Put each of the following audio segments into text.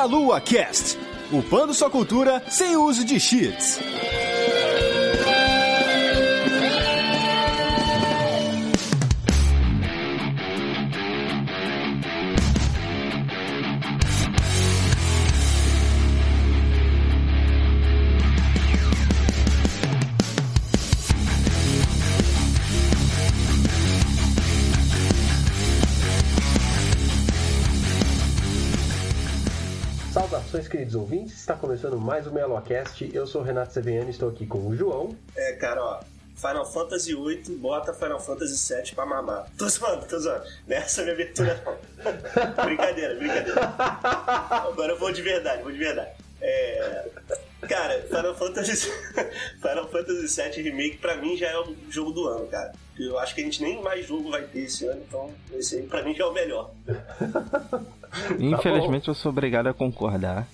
Meia Lua Cast, upando sua cultura sem uso de cheats. Queridos ouvintes. Está começando mais um MeloCast. Eu sou o Renato Seveniano, estou aqui com o João. É, cara, ó. Final Fantasy VIII, bota Final Fantasy VII pra mamar. Tô zoando, tô zoando. Nessa minha abertura não. brincadeira, brincadeira. Agora eu vou de verdade, vou de verdade. É... Cara, Final Fantasy, Final Fantasy VII Remake pra mim já é o jogo do ano, cara. Eu acho que a gente nem mais jogo vai ter esse ano, então esse aí pra mim já é o melhor. Infelizmente eu sou obrigado a concordar.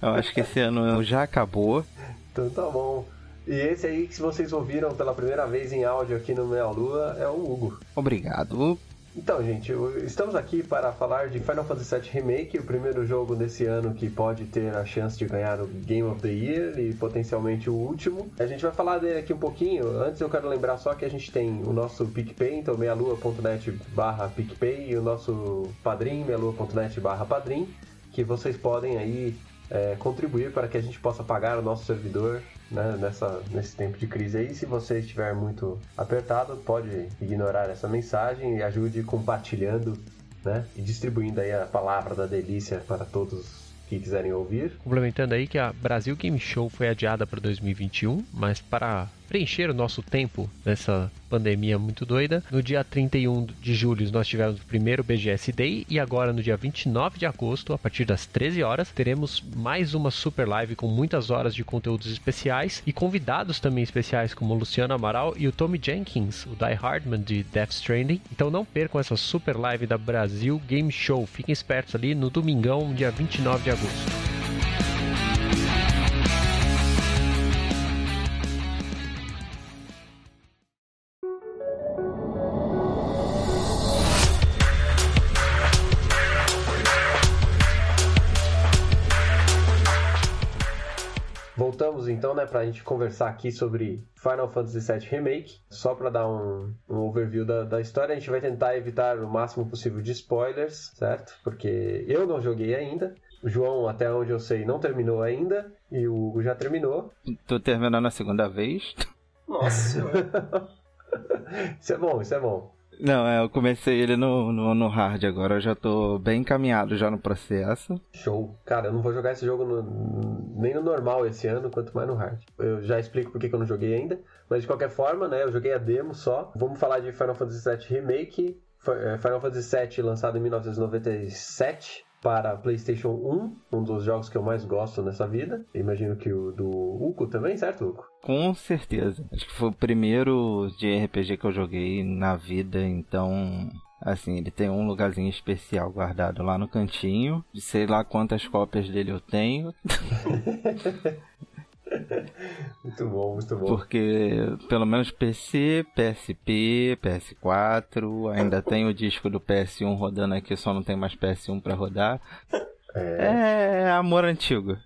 eu acho que esse ano já acabou. Então tá bom. E esse aí que vocês ouviram pela primeira vez em áudio aqui no Meia Lua é o Hugo. Obrigado. Então, gente, estamos aqui para falar de Final Fantasy VII Remake, o primeiro jogo desse ano que pode ter a chance de ganhar o Game of the Year e potencialmente o último. A gente vai falar dele aqui um pouquinho. Antes eu quero lembrar só que a gente tem o nosso PicPay, então meialua.net barra PicPay e o nosso padrim, meialua.net barra padrim, que vocês podem aí é, contribuir para que a gente possa pagar o nosso servidor né, nessa, nesse tempo de crise aí. Se você estiver muito apertado, pode ignorar essa mensagem e ajude compartilhando né, e distribuindo aí a palavra da delícia para todos que quiserem ouvir. Complementando aí que a Brasil Game Show foi adiada para 2021, mas para preencher o nosso tempo nessa pandemia muito doida, no dia 31 de julho nós tivemos o primeiro BGS Day e agora no dia 29 de agosto, a partir das 13 horas, teremos mais uma super live com muitas horas de conteúdos especiais e convidados também especiais como Luciano Amaral e o Tommy Jenkins, o Die Hardman de Death Stranding. Então não percam essa super live da Brasil Game Show. Fiquem espertos ali no domingão, dia 29 de agosto. Então, né, pra gente conversar aqui sobre Final Fantasy VII Remake. Só para dar um, um overview da, da, história, a gente vai tentar evitar o máximo possível de spoilers, certo? Porque eu não joguei ainda. O João, até onde eu sei, não terminou ainda. E o Hugo já terminou. Tô terminando a segunda vez. Nossa Isso é bom, isso é bom. Não, é, eu comecei ele no, no, no, hard agora, eu já tô bem encaminhado já no processo. Show. Cara, eu não vou jogar esse jogo no, nem no normal esse ano, quanto mais no hard. Eu já explico porque que eu não joguei ainda, mas de qualquer forma, né, eu joguei a demo só. Vamos falar de Final Fantasy VII Remake, Final Fantasy VII lançado em 1997 para PlayStation 1, um dos jogos que eu mais gosto nessa vida. Imagino que o do Uco também, certo, Uco? Com certeza. Acho que foi o primeiro de RPG que eu joguei na vida, então Assim, ele tem um lugarzinho especial guardado lá no cantinho. De sei lá quantas cópias dele eu tenho. muito bom, muito bom. Porque pelo menos PC, PSP, PS4, ainda tem o disco do PS1 rodando aqui, só não tem mais PS1 para rodar. É... é amor antigo.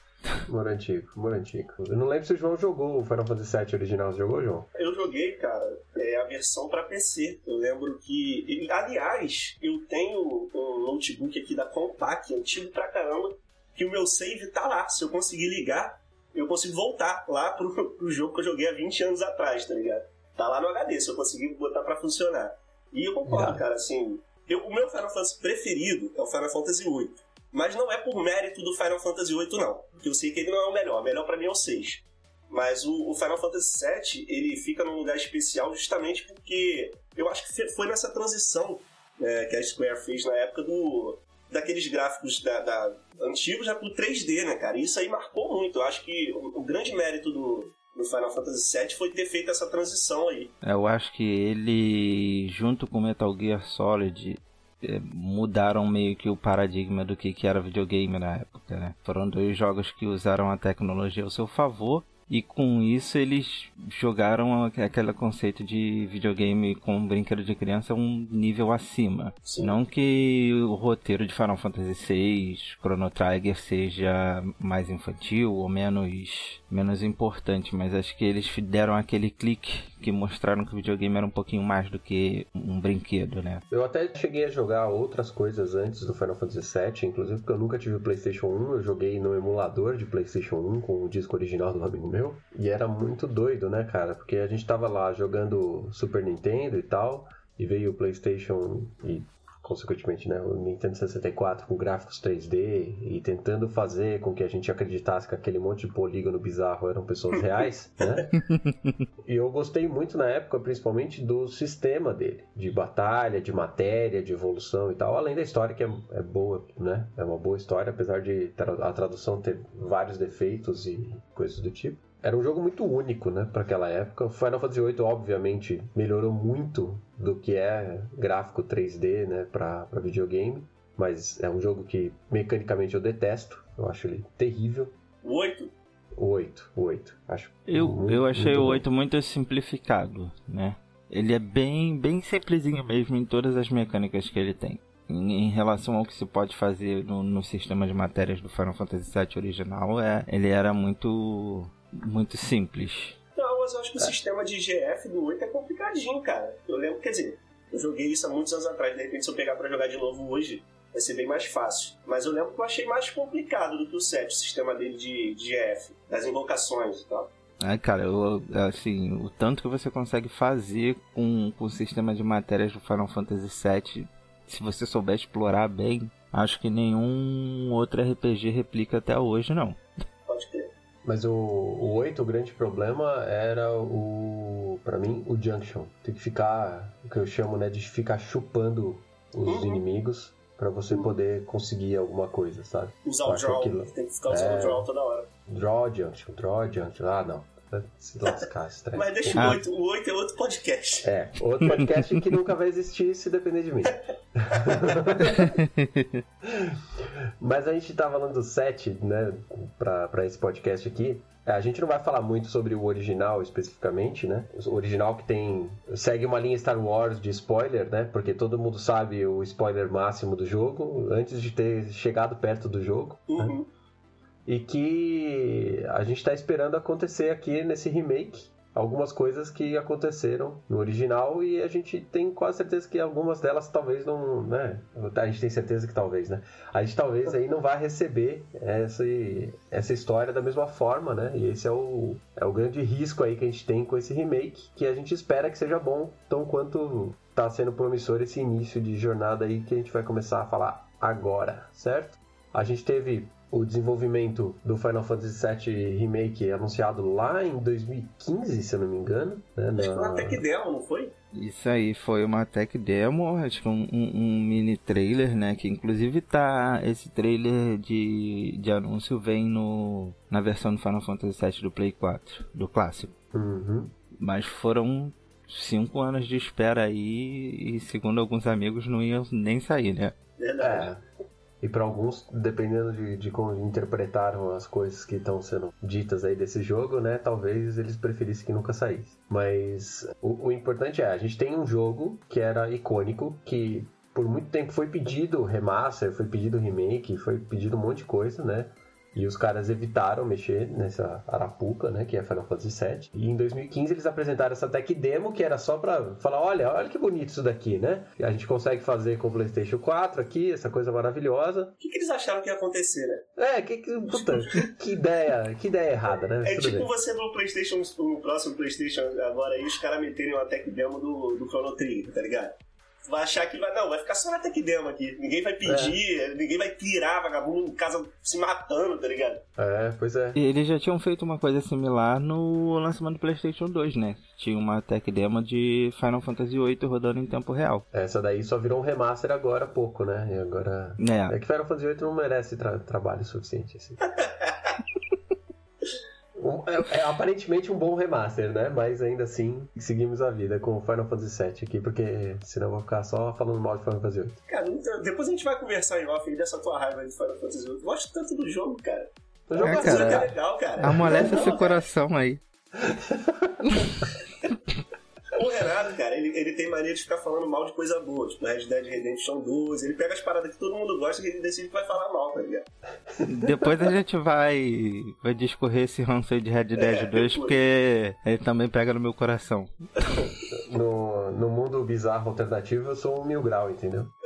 Amor antigo, amor antigo. Eu não lembro se o João jogou o Final Fantasy VII original. Você jogou, João? Eu joguei, cara, é a versão para PC. Eu lembro que. Aliás, eu tenho um notebook aqui da Compaq, antigo pra caramba, que o meu save tá lá. Se eu conseguir ligar, eu consigo voltar lá pro, pro jogo que eu joguei há 20 anos atrás, tá ligado? Tá lá no HD, se eu conseguir botar para funcionar. E eu concordo, cara, assim. Eu, o meu Final Fantasy preferido é o Final Fantasy VIII. Mas não é por mérito do Final Fantasy VIII, não. Porque eu sei que ele não é o melhor. O melhor para mim é o 6. Mas o, o, Final Fantasy VII, ele fica num lugar especial justamente porque eu acho que foi nessa transição é, que a Square fez na época do daqueles gráficos da, da antigos já pro 3D, né, cara? E isso aí marcou muito. Eu acho que o, o grande mérito do, do Final Fantasy VII foi ter feito essa transição aí. É, eu acho que ele, junto com Metal Gear Solid, é, mudaram meio que o paradigma do que, que era videogame na época, né? Foram dois jogos que usaram a tecnologia ao seu favor E com isso eles jogaram aquele conceito de videogame com brinquedo de criança um nível acima. Sim. Não que o roteiro de Final Fantasy VI, Chrono Trigger seja mais infantil ou menos, menos importante, mas acho que eles deram aquele clique que mostraram que o videogame era um pouquinho mais do que um brinquedo, né? Eu até cheguei a jogar outras coisas antes do Final Fantasy VII, inclusive porque eu nunca tive o PlayStation 1, eu joguei no emulador de PlayStation 1 com o disco original do amigo meu, e era muito doido, né, cara? Porque a gente tava lá jogando Super Nintendo e tal, e veio o PlayStation e consequentemente, né, o Nintendo 64 com gráficos 3D e tentando fazer com que a gente acreditasse que aquele monte de polígono bizarro eram pessoas reais, né? e eu gostei muito na época, principalmente do sistema dele, de batalha, de matéria, de evolução e tal, além da história que é, é boa, né? É uma boa história, apesar de a tradução ter vários defeitos e coisas do tipo era um jogo muito único, né, para aquela época. O Final Fantasy VIII, obviamente, melhorou muito do que é gráfico 3D, né, para videogame, mas é um jogo que mecanicamente eu detesto. Eu acho ele terrível. O 8? O 8, o 8. Acho eu, muito, eu achei o 8 muito simplificado, né? Ele é bem, bem simplesinho mesmo em todas as mecânicas que ele tem. Em, em relação ao que se pode fazer no, no sistema de matérias do Final Fantasy VII original, é, ele era muito muito simples. Mas eu acho que o sistema de GF do 8 é complicadinho, cara. Eu lembro, quer dizer, eu joguei isso há muitos anos atrás, de repente se eu pegar para jogar de novo hoje, vai ser bem mais fácil. Mas eu lembro que eu achei mais complicado do que o 7, o sistema dele de, de GF, das invocações e tal. Ai, cara, eu, assim, o tanto que você consegue fazer com, com o sistema de matérias do Final Fantasy VII, se você souber explorar bem, acho que nenhum outro RPG replica até hoje, não. Mas o, o 8, o grande problema era o. para mim, o Junction. Tem que ficar. O que eu chamo né, de ficar chupando os uhum. inimigos para você poder conseguir alguma coisa, sabe? Usar o draw. Aquilo... Tem que ficar usando o é... draw toda hora. Draw Junction, Draw Junction. Ah, não. Se lascar, estranho. Mas deixa ah. o 8. O 8 é outro podcast. É, outro podcast que nunca vai existir se depender de mim. Mas a gente tá falando do 7, né, pra, pra esse podcast aqui. A gente não vai falar muito sobre o original especificamente, né? O original que tem. segue uma linha Star Wars de spoiler, né? Porque todo mundo sabe o spoiler máximo do jogo antes de ter chegado perto do jogo. Né? Uhum. Né? E que a gente está esperando acontecer aqui nesse remake algumas coisas que aconteceram no original e a gente tem quase certeza que algumas delas talvez não, né? A gente tem certeza que talvez, né? A gente talvez aí não vai receber essa, essa história da mesma forma, né? E esse é o, é o grande risco aí que a gente tem com esse remake, que a gente espera que seja bom, tão quanto tá sendo promissor esse início de jornada aí que a gente vai começar a falar agora, certo? A gente teve o desenvolvimento do Final Fantasy VII Remake anunciado lá em 2015, se eu não me engano. Né, na... Acho que foi uma tech demo, não foi? Isso aí foi uma tech demo, acho que um, um, um, mini trailer, né? Que inclusive tá. Esse trailer de, de anúncio vem no, na versão do Final Fantasy VII do Play 4, do clássico. Uhum. Mas foram cinco anos de espera aí e segundo alguns amigos não iam nem sair, né? Verdade. É. E para alguns, dependendo de, de, como interpretaram as coisas que estão sendo ditas aí desse jogo, né? Talvez eles preferissem que nunca saísse. Mas o, o importante é, a gente tem um jogo que era icônico, que por muito tempo foi pedido remaster, foi pedido remake, foi pedido um monte de coisa, né? E os caras evitaram mexer nessa arapuca, né, que é Final Fantasy VII. E em 2015 eles apresentaram essa tech demo que era só pra falar, olha, olha que bonito isso daqui, né? A gente consegue fazer com o PlayStation 4 aqui, essa coisa maravilhosa. O que, que eles acharam que ia acontecer, né? É, que, que, puta, que, que, ideia, que ideia errada, né? É Tudo tipo bem. você no PlayStation, no próximo PlayStation agora aí, os caras meterem uma tech demo do, do Chrono Trigger, tá ligado? Vai achar que vai. Não, vai ficar só na tech demo aqui. Ninguém vai pedir, é. ninguém vai pirar vagabundo em casa se matando, tá ligado? É, pois é. E eles já tinham feito uma coisa similar no lançamento do PlayStation 2, né? Tinha uma tech demo de Final Fantasy VIII rodando em tempo real. Essa daí só virou um remaster agora há pouco, né? E agora. É, é que Final Fantasy VIII não merece tra trabalho suficiente assim. é, é, aparentemente um bom remaster, né? Mas ainda assim, seguimos a vida com o Final Fantasy VII aqui, porque senão eu vou ficar só falando mal de Final Fantasy VIII. Cara, então, depois a gente vai conversar em off dessa tua raiva de Final Fantasy VIII. Eu gosto tanto do jogo, cara. O jogo É, cara. É legal, cara. Amolece Não, cara. coração aí. O Renato, cara, ele, ele tem mania de ficar falando mal de coisa boa, tipo Red Dead Redemption 2. Ele pega as paradas que todo mundo gosta e ele decide que vai falar mal, tá ligado? Depois a gente vai, vai discorrer esse ranço de Red Dead É, 2, depois. porque ele também pega no meu coração. no, no mundo bizarro alternativo, eu sou um mil grau, entendeu?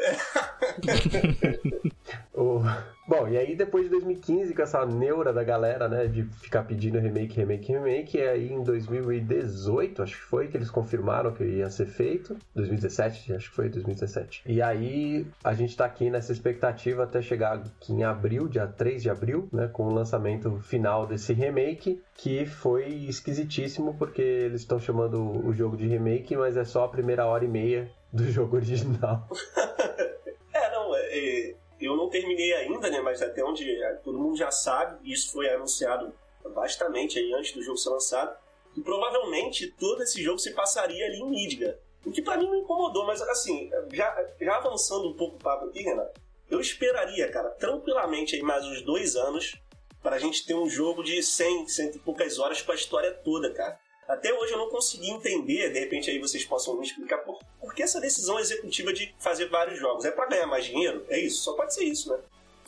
O- Bom, e aí depois de 2015, com essa neura da galera, né, de ficar pedindo remake, remake, remake, e aí em 2018, acho que foi, que eles confirmaram que ia ser feito. 2017, acho que foi 2017. E aí a gente tá aqui nessa expectativa até chegar aqui em abril, dia 3 de abril, né, com o lançamento final desse remake, que foi esquisitíssimo, porque eles estão chamando o jogo de remake, mas é só a primeira hora e meia do jogo original. É, não, é, é, eu não terminei ainda, né? Mas até onde é, todo mundo já sabe, isso foi anunciado bastante aí antes do jogo ser lançado, que provavelmente todo esse jogo se passaria ali em Midgar. O que pra mim não incomodou, mas assim, já, já avançando um pouco o papo aqui, Renato, eu esperaria, cara, tranquilamente aí mais uns dois anos pra gente ter um jogo de 100, cento e poucas horas com a história toda, cara. Até hoje eu não consegui entender, de repente aí vocês possam me explicar por, por que essa decisão executiva de fazer vários jogos. É pra ganhar mais dinheiro? É isso? Só pode ser isso, né?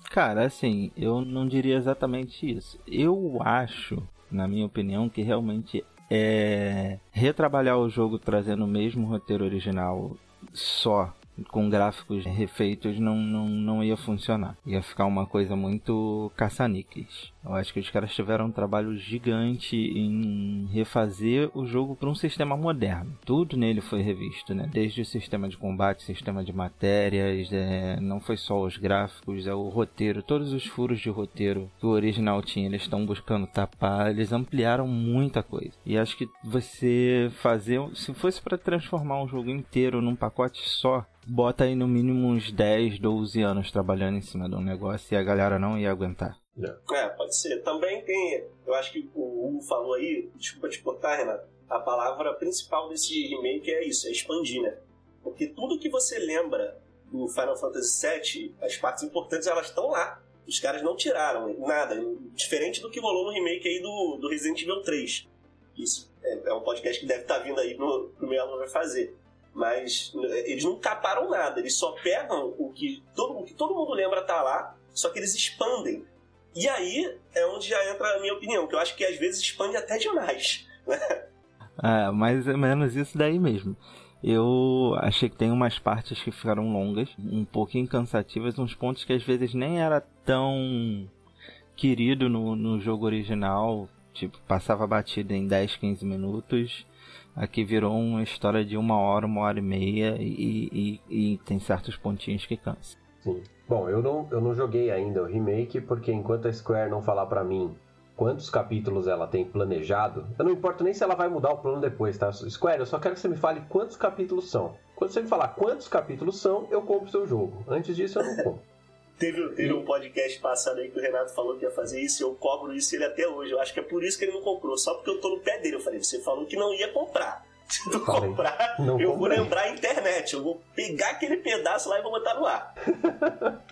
Cara, assim, eu não diria exatamente isso. Eu acho, na minha opinião, que realmente é retrabalhar o jogo trazendo o mesmo roteiro original só com gráficos refeitos não, não, não ia funcionar. Ia ficar uma coisa muito caça-níqueis. Eu acho que os caras tiveram um trabalho gigante em refazer o jogo para um sistema moderno. Tudo nele foi revisto, né? Desde o sistema de combate, sistema de matérias, é, não foi só os gráficos, é o roteiro, todos os furos de roteiro que o original tinha, eles estão buscando tapar, eles ampliaram muita coisa. E acho que você fazer, se fosse para transformar um jogo inteiro num pacote só, bota aí no mínimo uns 10, 12 anos trabalhando em cima de um negócio e a galera não ia aguentar. É, pode ser. Também tem. Eu acho que o Hugo falou aí, desculpa te cortar, Renato. A palavra principal desse remake é isso, é expandir, né? Porque tudo que você lembra do Final Fantasy VII, as partes importantes, elas estão lá. Os caras não tiraram nada. Diferente do que rolou no remake aí do, do Resident Evil 3. Isso é, é um podcast que deve estar vindo aí pro, pro Melo vai fazer. Mas eh, eles não caparam nada, eles só pegam o que todo, o que todo mundo lembra tá lá, só que eles expandem. E aí é onde já entra a minha opinião, que eu acho que às vezes expande até demais. É, mais ou menos isso daí mesmo. Eu achei que tem umas partes que ficaram longas, um pouquinho cansativas, uns pontos que às vezes nem era tão querido no, no jogo original, tipo, passava batida em 10, 15 minutos. Aqui virou uma história de uma hora, uma hora e meia e, e, e tem certos pontinhos que cansam. Sim. Bom, eu não, eu não joguei ainda o remake, porque enquanto a Square não falar pra mim quantos capítulos ela tem planejado, eu não importo nem se ela vai mudar o plano depois, tá? Square, eu só quero que você me fale quantos capítulos são. Quando você me falar quantos capítulos são, eu compro o seu jogo. Antes disso, eu não compro. Teve, teve um podcast passado aí que o Renato falou que ia fazer isso eu cobro isso ele até hoje. Eu acho que é por isso que ele não comprou, só porque eu tô no pé dele. Eu falei, você falou que não ia comprar. Se tu Falei, comprar, não eu vou comprei. lembrar a internet. Eu vou pegar aquele pedaço lá e vou botar no ar.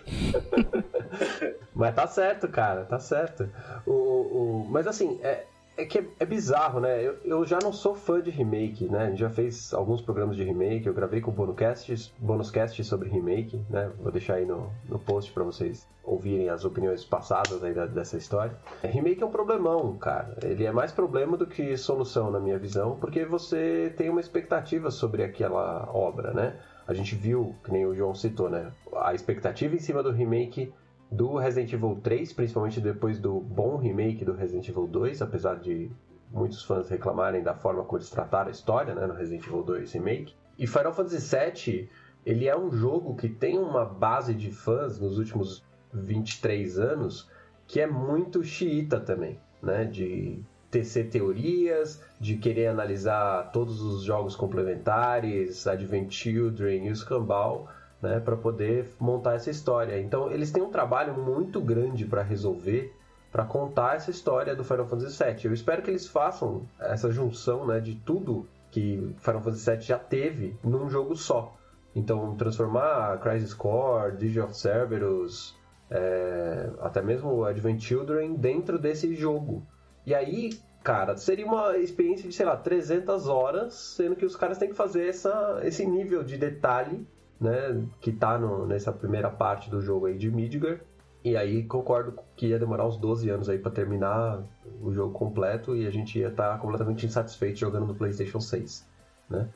Mas tá certo, cara, tá certo. O, o, mas assim, é, é que é, é bizarro, né? Eu, eu já não sou fã de remake, né? Já fez alguns programas de remake, eu gravei com bonuscast, bonuscast sobre remake, né? Vou deixar aí no, no post pra vocês ouvirem as opiniões passadas aí da- dessa história. É, remake é um problemão, cara. Ele é mais problema do que solução, na minha visão, porque você tem uma expectativa sobre aquela obra, né? A gente viu, que nem o João citou, né? A expectativa em cima do remake do Resident Evil 3, principalmente depois do bom remake do Resident Evil 2, apesar de muitos fãs reclamarem da forma como eles trataram a história né, no Resident Evil 2 Remake. E Final Fantasy VII, ele é um jogo que tem uma base de fãs nos últimos 23 anos que é muito xiita também, né? De tecer teorias, de querer analisar todos os jogos complementares, Advent Children e o Scambau, né, para poder montar essa história. Então, eles têm um trabalho muito grande para resolver, para contar essa história do Final Fantasy VII. Eu espero que eles façam essa junção, né, de tudo que Final Fantasy VII já teve num jogo só. Então, transformar Crisis Core, Digit of Cerberus, é, até mesmo Advent Children dentro desse jogo. E aí, cara, seria uma experiência de, sei lá, 300 horas, sendo que os caras têm que fazer essa, esse nível de detalhe, né, que tá no, nessa primeira parte do jogo aí de Midgar. E aí concordo que ia demorar uns 12 anos aí para terminar o jogo completo e a gente ia estar tá completamente insatisfeito jogando no PlayStation 6, né?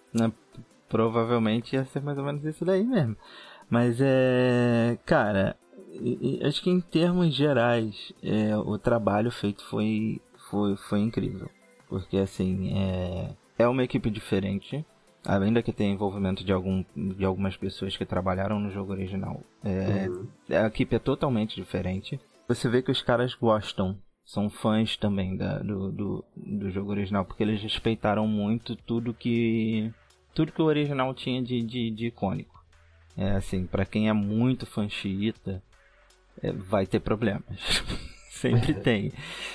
Provavelmente ia ser mais ou menos isso daí mesmo. Mas é, cara, acho que em termos gerais, é, o trabalho feito foi, foi, foi incrível. Porque, assim, é, é uma equipe diferente. Ainda que tenha envolvimento de, algum, de algumas pessoas que trabalharam no jogo original. É, uhum. A equipe é totalmente diferente. Você vê que os caras gostam, são fãs também da, do, do, do jogo original, porque eles respeitaram muito tudo que tudo que o original tinha de, de, de icônico. É assim, para quem é muito fã xiita, é, vai ter problemas. sempre tem.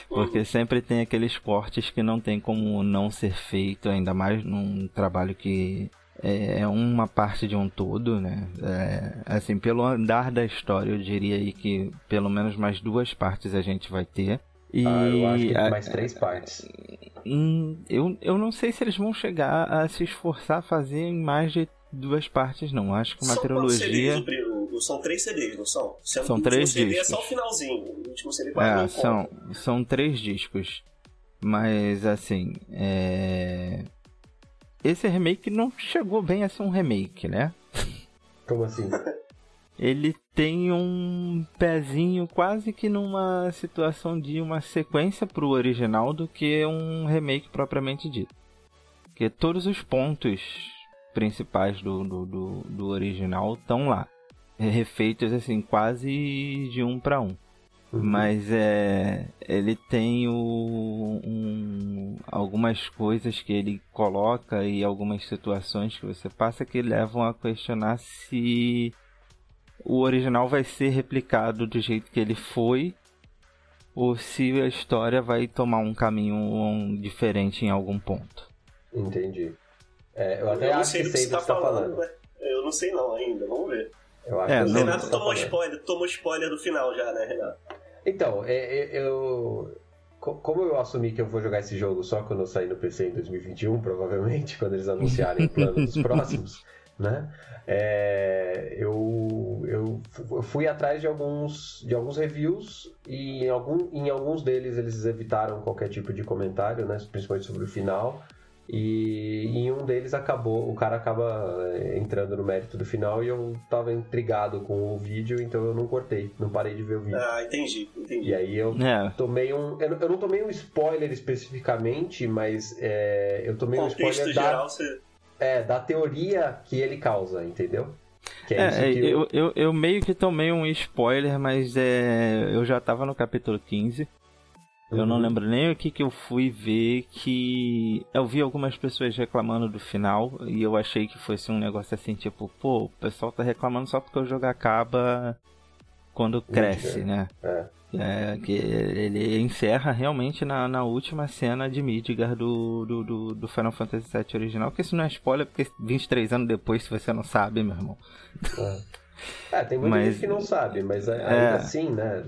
Porque sempre tem aqueles cortes que não tem como não ser feito, ainda mais num trabalho que é, é uma parte de um todo, né? É, assim, pelo andar da história, eu diria aí que pelo menos mais duas partes a gente vai ter. E ah, eu acho que a, mais três partes. Hum, eu, eu não sei se eles vão chegar a se esforçar a fazer em mais de duas partes, não. Acho que uma trilogia. São três CDs, não são? Sendo são três CD discos. é só o finalzinho. O último CD é, são, são três discos. Mas assim, é... esse remake não chegou bem a ser um remake, né? Como assim? Ele tem um pezinho quase que numa situação de uma sequência pro original do que um remake propriamente dito. Porque todos os pontos principais do, do, do, do original estão lá. Refeitos assim, quase de um para um. Uhum. Mas é, ele tem o, um, algumas coisas que ele coloca e algumas situações que você passa que levam a questionar se o original vai ser replicado do jeito que ele foi ou se a história vai tomar um caminho diferente em algum ponto. Entendi. É, eu até eu acho que sei do que você tá, tá falando. falando. Eu não sei não ainda, vamos ver. Eu acho é, que o Renato tá tomou spoiler, tomou spoiler do final já, né, Renato? Então, é, é, eu. Como eu assumi que eu vou jogar esse jogo só quando eu sair no PC em 2021, provavelmente, quando eles anunciarem o plano dos próximos, né? É, eu, eu fui atrás de alguns, de alguns reviews e em, algum, em alguns deles eles evitaram qualquer tipo de comentário, né? Principalmente sobre o final. E em um deles acabou, o cara acaba eh, entrando no mérito do final e eu tava intrigado com o vídeo, então eu não cortei, não parei de ver o vídeo. Ah, entendi, entendi. E aí eu é. tomei um. Eu não tomei um spoiler especificamente, mas é, eu tomei um spoiler geral, da, você... é, da teoria que ele causa, entendeu? Que é, é que eu... Eu, eu, eu, meio que tomei um spoiler, mas é, eu já tava no capítulo 15. Eu não uhum. lembro nem o que que eu fui ver que eu vi algumas pessoas reclamando do final e eu achei que fosse um negócio assim, tipo, pô, o pessoal tá reclamando só porque o jogo acaba quando cresce, né? É. É, que ele encerra realmente na, na última cena de Midgar do, do, do, do, Final Fantasy VII original, que isso não é spoiler, porque 23 anos depois, se você não sabe, meu irmão. É, é tem muita mas, gente que não sabe, mas ainda é... assim, né?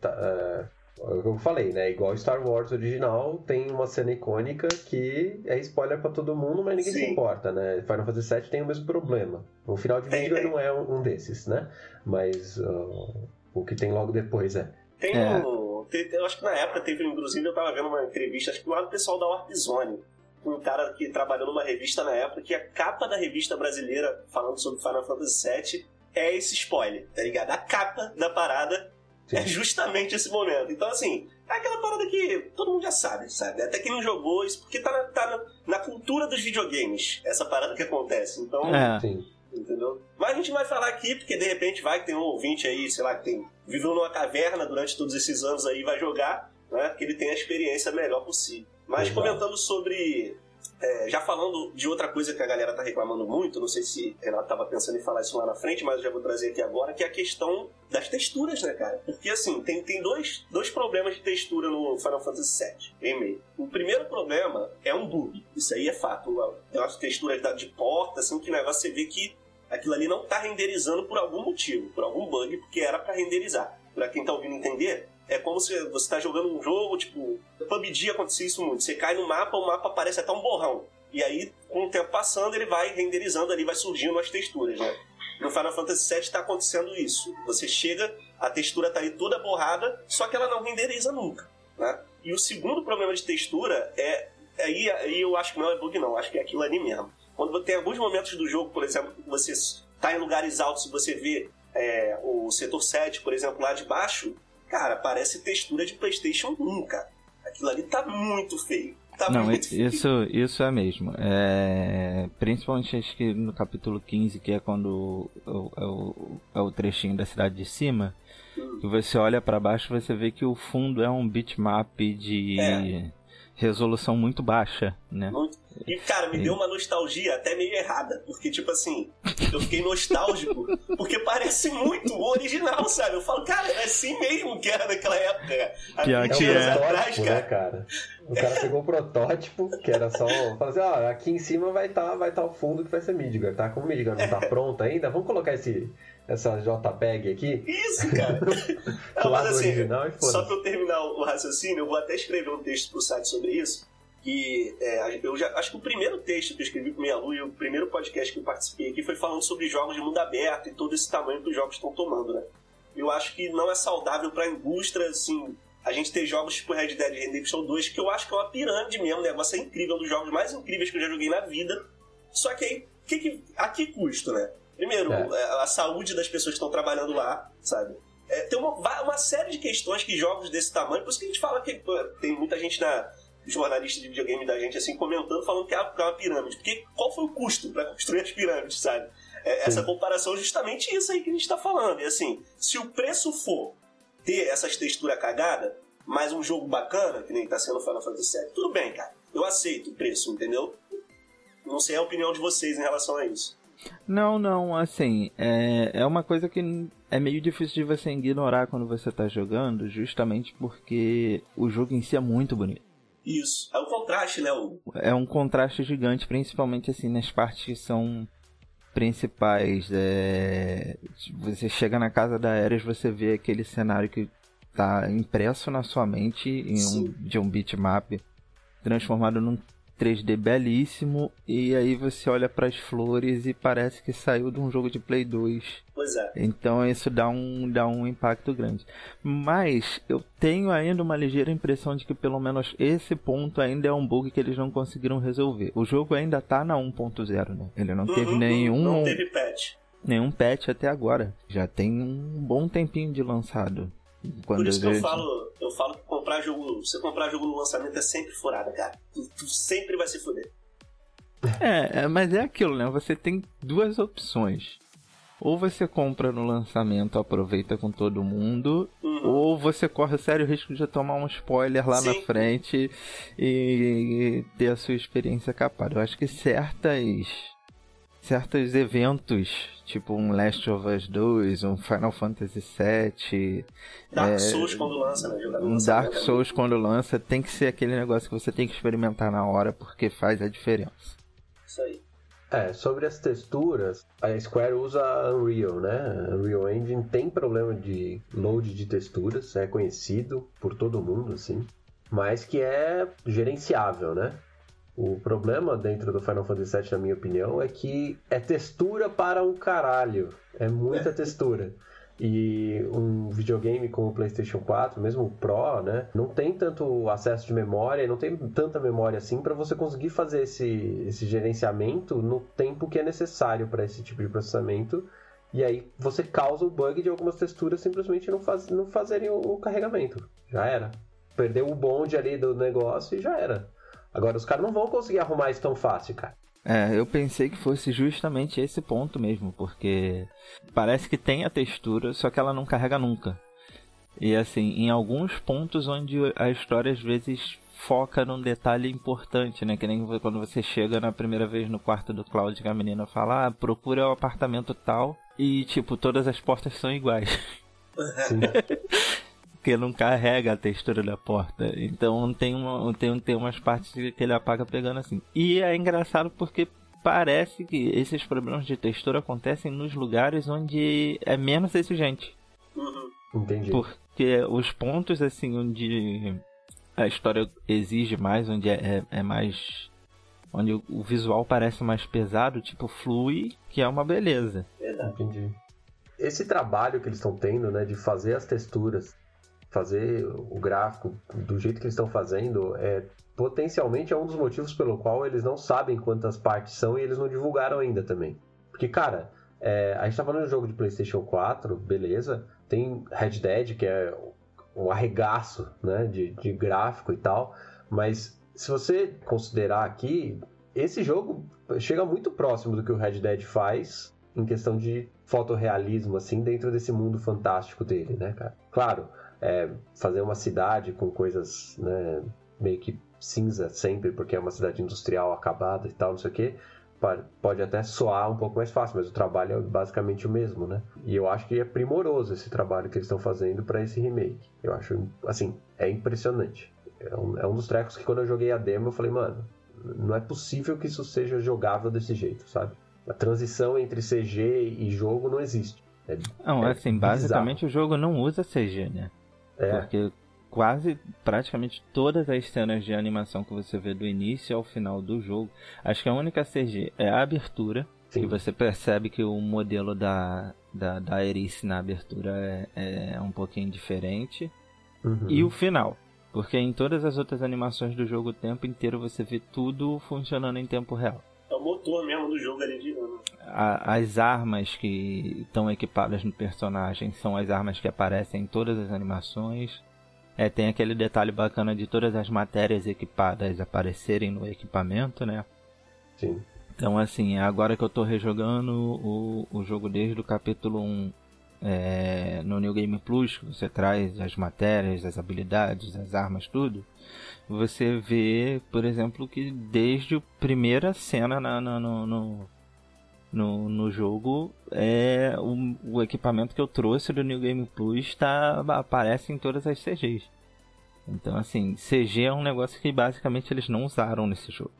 Tá, é, eu falei, né? Igual Star Wars original, tem uma cena icônica que é spoiler para todo mundo, mas ninguém Sim. se importa, né? Final Fantasy VII tem o mesmo problema. O final de vídeo não é um, desses, né? Mas uh, o que tem logo depois é. Tem é. um. eu acho que na época teve, inclusive, eu tava vendo uma entrevista, acho que lá do pessoal da Warp Zone. Um cara que trabalhou numa revista na época, que a capa da revista brasileira falando sobre Final Fantasy VII é esse spoiler, tá ligado? A capa da parada Sim. É justamente esse momento. Então, assim, é aquela parada que todo mundo já sabe, sabe? Até quem não jogou isso, porque tá na, tá na, na cultura dos videogames, essa parada que acontece. Então, é. entendeu? Mas a gente vai falar aqui, porque de repente vai que tem um ouvinte aí, sei lá, que tem, viveu numa caverna durante todos esses anos aí, vai jogar, né? Que ele tem a experiência melhor possível. Mas Exato. comentando sobre é, já falando de outra coisa que a galera tá reclamando muito, não sei se Renato tava pensando em falar isso lá na frente, mas eu já vou trazer aqui agora, que é a questão das texturas, né, cara? Porque assim, tem, tem dois, dois problemas de textura no Final Fantasy VII Remake. O primeiro problema é um bug, isso aí é fato. Tem umas texturas de porta, assim, que negócio você vê que aquilo ali não tá renderizando por algum motivo, por algum bug, porque era para renderizar. pra quem tá ouvindo entender, é como se você tá jogando um jogo, tipo, PUBG acontecia isso muito. Você cai no mapa, o mapa parece até um borrão. E aí, com o tempo passando, ele vai renderizando ali, vai surgindo as texturas, né? No Final Fantasy VII está acontecendo isso. Você chega, a textura tá ali toda borrada, só que ela não renderiza nunca, né? E o segundo problema de textura é... Aí, aí eu acho que não é bug não, acho que é aquilo ali mesmo. Quando tem alguns momentos do jogo, por exemplo, que você tá em lugares altos e você vê é, o setor 7, por exemplo, lá de baixo, cara, parece textura de PlayStation 1, cara. Aquilo ali tá muito feio. Tá Não, muito feio. isso, isso é mesmo. É, principalmente acho que no capítulo 15, que é quando é o, é o, é o trechinho da cidade de cima, que você olha pra baixo você vê que o fundo é um bitmap de É. resolução muito baixa, né? E, cara, me deu uma nostalgia até meio errada. Porque, tipo assim, eu fiquei nostálgico. Porque parece muito o original, sabe? Eu falo, cara, é assim mesmo que era naquela época. Há Pior 20 que É um anos é. atrás, protótipo, né, cara. cara? O cara pegou o protótipo, que era só. Falou assim: ó, aqui em cima vai estar vai tá o fundo que vai ser Midgar, tá? Como o Midgar não tá pronto ainda, vamos colocar esse, essa JPEG aqui. Isso, cara. Não, mas assim, original e só pra eu terminar o raciocínio, eu vou até escrever um texto pro site sobre isso. E é, eu já acho que o primeiro texto que eu escrevi com Meia Lua e o primeiro podcast que eu participei aqui foi falando sobre jogos de mundo aberto e todo esse tamanho que os jogos estão tomando, né? Eu acho que não é saudável pra indústria, assim, a gente ter jogos tipo Red Dead Redemption 2, que eu acho que é uma pirâmide mesmo, o negócio é incrível, um dos jogos mais incríveis que eu já joguei na vida. Só que aí, que que, a que custo, né? Primeiro, É. é, a saúde das pessoas que estão trabalhando lá, sabe? É, tem uma, uma série de questões que jogos desse tamanho, por isso que a gente fala que pô, tem muita gente na jornalista de videogame da gente assim comentando, falando que é que é uma pirâmide. Porque qual foi o custo para construir as pirâmides, sabe? É, essa comparação é justamente isso aí que a gente tá falando. E assim, se o preço for ter essas texturas cagadas, mais um jogo bacana, que nem tá sendo Final Fantasy VII, tudo bem, cara. Eu aceito o preço, entendeu? Não sei a opinião de vocês em relação a isso. Não, não, assim, é, é uma coisa que é meio difícil de você ignorar quando você tá jogando, justamente porque o jogo em si é muito bonito. Isso. É o contraste, né? É um contraste gigante, principalmente assim nas partes que são principais. É... Você chega na casa da Ares, você vê aquele cenário que tá impresso na sua mente um, de um bitmap transformado num 3D belíssimo e aí você olha para as flores e parece que saiu de um jogo de Play 2. Pois é. Então isso dá um, dá um impacto grande. Mas eu tenho ainda uma ligeira impressão de que pelo menos esse ponto ainda é um bug que eles não conseguiram resolver. O jogo ainda tá na 1.0, né? Ele não teve Uhum, nenhum, Não teve patch. nenhum patch até agora. Já tem um bom tempinho de lançado. Quando Por isso que eu gente- falo, eu falo que comprar jogo, você comprar jogo no lançamento é sempre furada, cara. Tu, tu sempre vai se fuder. É, é, mas é aquilo, né? Você tem duas opções. Ou você compra no lançamento, aproveita com todo mundo, Uhum. ou você corre o sério risco de tomar um spoiler lá na Sim. frente e ter a sua experiência capada. Eu acho que certas certos eventos, tipo um Last of Us 2, um Final Fantasy VII, Dark é, Souls quando lança, né? Jogar no um Dark né? Souls quando lança, tem que ser aquele negócio que você tem que experimentar na hora porque faz a diferença. Isso aí. É, sobre as texturas, a Square usa a Unreal, né? A Unreal Engine tem problema de load de texturas, é conhecido por todo mundo, assim, mas que é gerenciável, né? O problema dentro do Final Fantasy VII, na minha opinião, é que é textura para um caralho. É muita textura. E um videogame como o PlayStation 4, mesmo o Pro, né, não tem tanto acesso de memória, e não tem tanta memória assim para você conseguir fazer esse, esse gerenciamento no tempo que é necessário para esse tipo de processamento. E aí você causa o bug de algumas texturas simplesmente não, faz, não fazerem o, o carregamento. Já era. Perdeu o bonde ali do negócio e já era. Agora os caras não vão conseguir arrumar isso tão fácil, cara. É, eu pensei que fosse justamente esse ponto mesmo, porque parece que tem a textura, só que ela não carrega nunca. E assim, em alguns pontos onde a história às vezes foca num detalhe importante, né? Que nem quando você chega na primeira vez no quarto do Cloud que a menina fala, ah, procura o apartamento tal, e tipo, todas as portas são iguais. Porque não carrega a textura da porta. Então tem, uma, tem, tem umas partes que ele apaga pegando assim. E é engraçado porque parece que esses problemas de textura acontecem nos lugares onde é menos exigente. Uhum. Entendi. Porque os pontos, assim, onde a história exige mais, onde é, é, é mais. Onde o visual parece mais pesado, tipo, flui, que é uma beleza. Entendi. Esse trabalho que eles estão tendo, né, de fazer as texturas, fazer o gráfico do jeito que eles estão fazendo, é potencialmente é um dos motivos pelo qual eles não sabem quantas partes são e eles não divulgaram ainda também. Porque, cara, é, a gente tá falando de um jogo de PlayStation 4, beleza. Tem Red Dead, que é um arregaço né, de, de gráfico e tal, mas se você considerar aqui, esse jogo chega muito próximo do que o Red Dead faz em questão de fotorrealismo, assim, dentro desse mundo fantástico dele, né, cara? Claro, é, fazer uma cidade com coisas, né, meio que cinza sempre, porque é uma cidade industrial acabada e tal, não sei o quê, pode até soar um pouco mais fácil, mas o trabalho é basicamente o mesmo, né? E eu acho que é primoroso esse trabalho que eles estão fazendo para esse remake. Eu acho, assim, é impressionante. É um, é um dos trecos que quando eu joguei a demo eu falei, mano, não é possível que isso seja jogável desse jeito, sabe? A transição entre CG e jogo não existe. É, não, é assim, basicamente o jogo não usa CG, né? É. Porque quase praticamente todas as cenas de animação que você vê do início ao final do jogo, acho que a única CG é a abertura, Sim. que você percebe que o modelo da, da, da Erice na abertura é, é um pouquinho diferente. Uhum. E o final. Porque em todas as outras animações do jogo o tempo inteiro você vê tudo funcionando em tempo real. É o motor mesmo do jogo ali de As armas que estão equipadas no personagem são as armas que aparecem em todas as animações. É, tem aquele detalhe bacana de todas as matérias equipadas aparecerem no equipamento, né? Sim. Então, assim, agora que eu tô rejogando o, o jogo desde o capítulo 1 é, no New Game Plus, você traz as matérias, as habilidades, as armas, tudo. Você vê, por exemplo, que desde a primeira cena na, na, no, no, no, no jogo, é o, o, equipamento que eu trouxe do New Game Plus tá, aparece em todas as CGs. Então, assim, CG é um negócio que basicamente eles não usaram nesse jogo.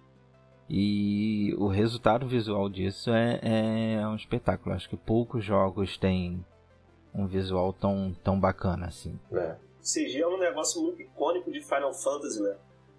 E o resultado visual disso é, é um espetáculo. Acho que poucos jogos têm um visual tão, tão bacana assim. É. CG é um negócio muito icônico de Final Fantasy, né?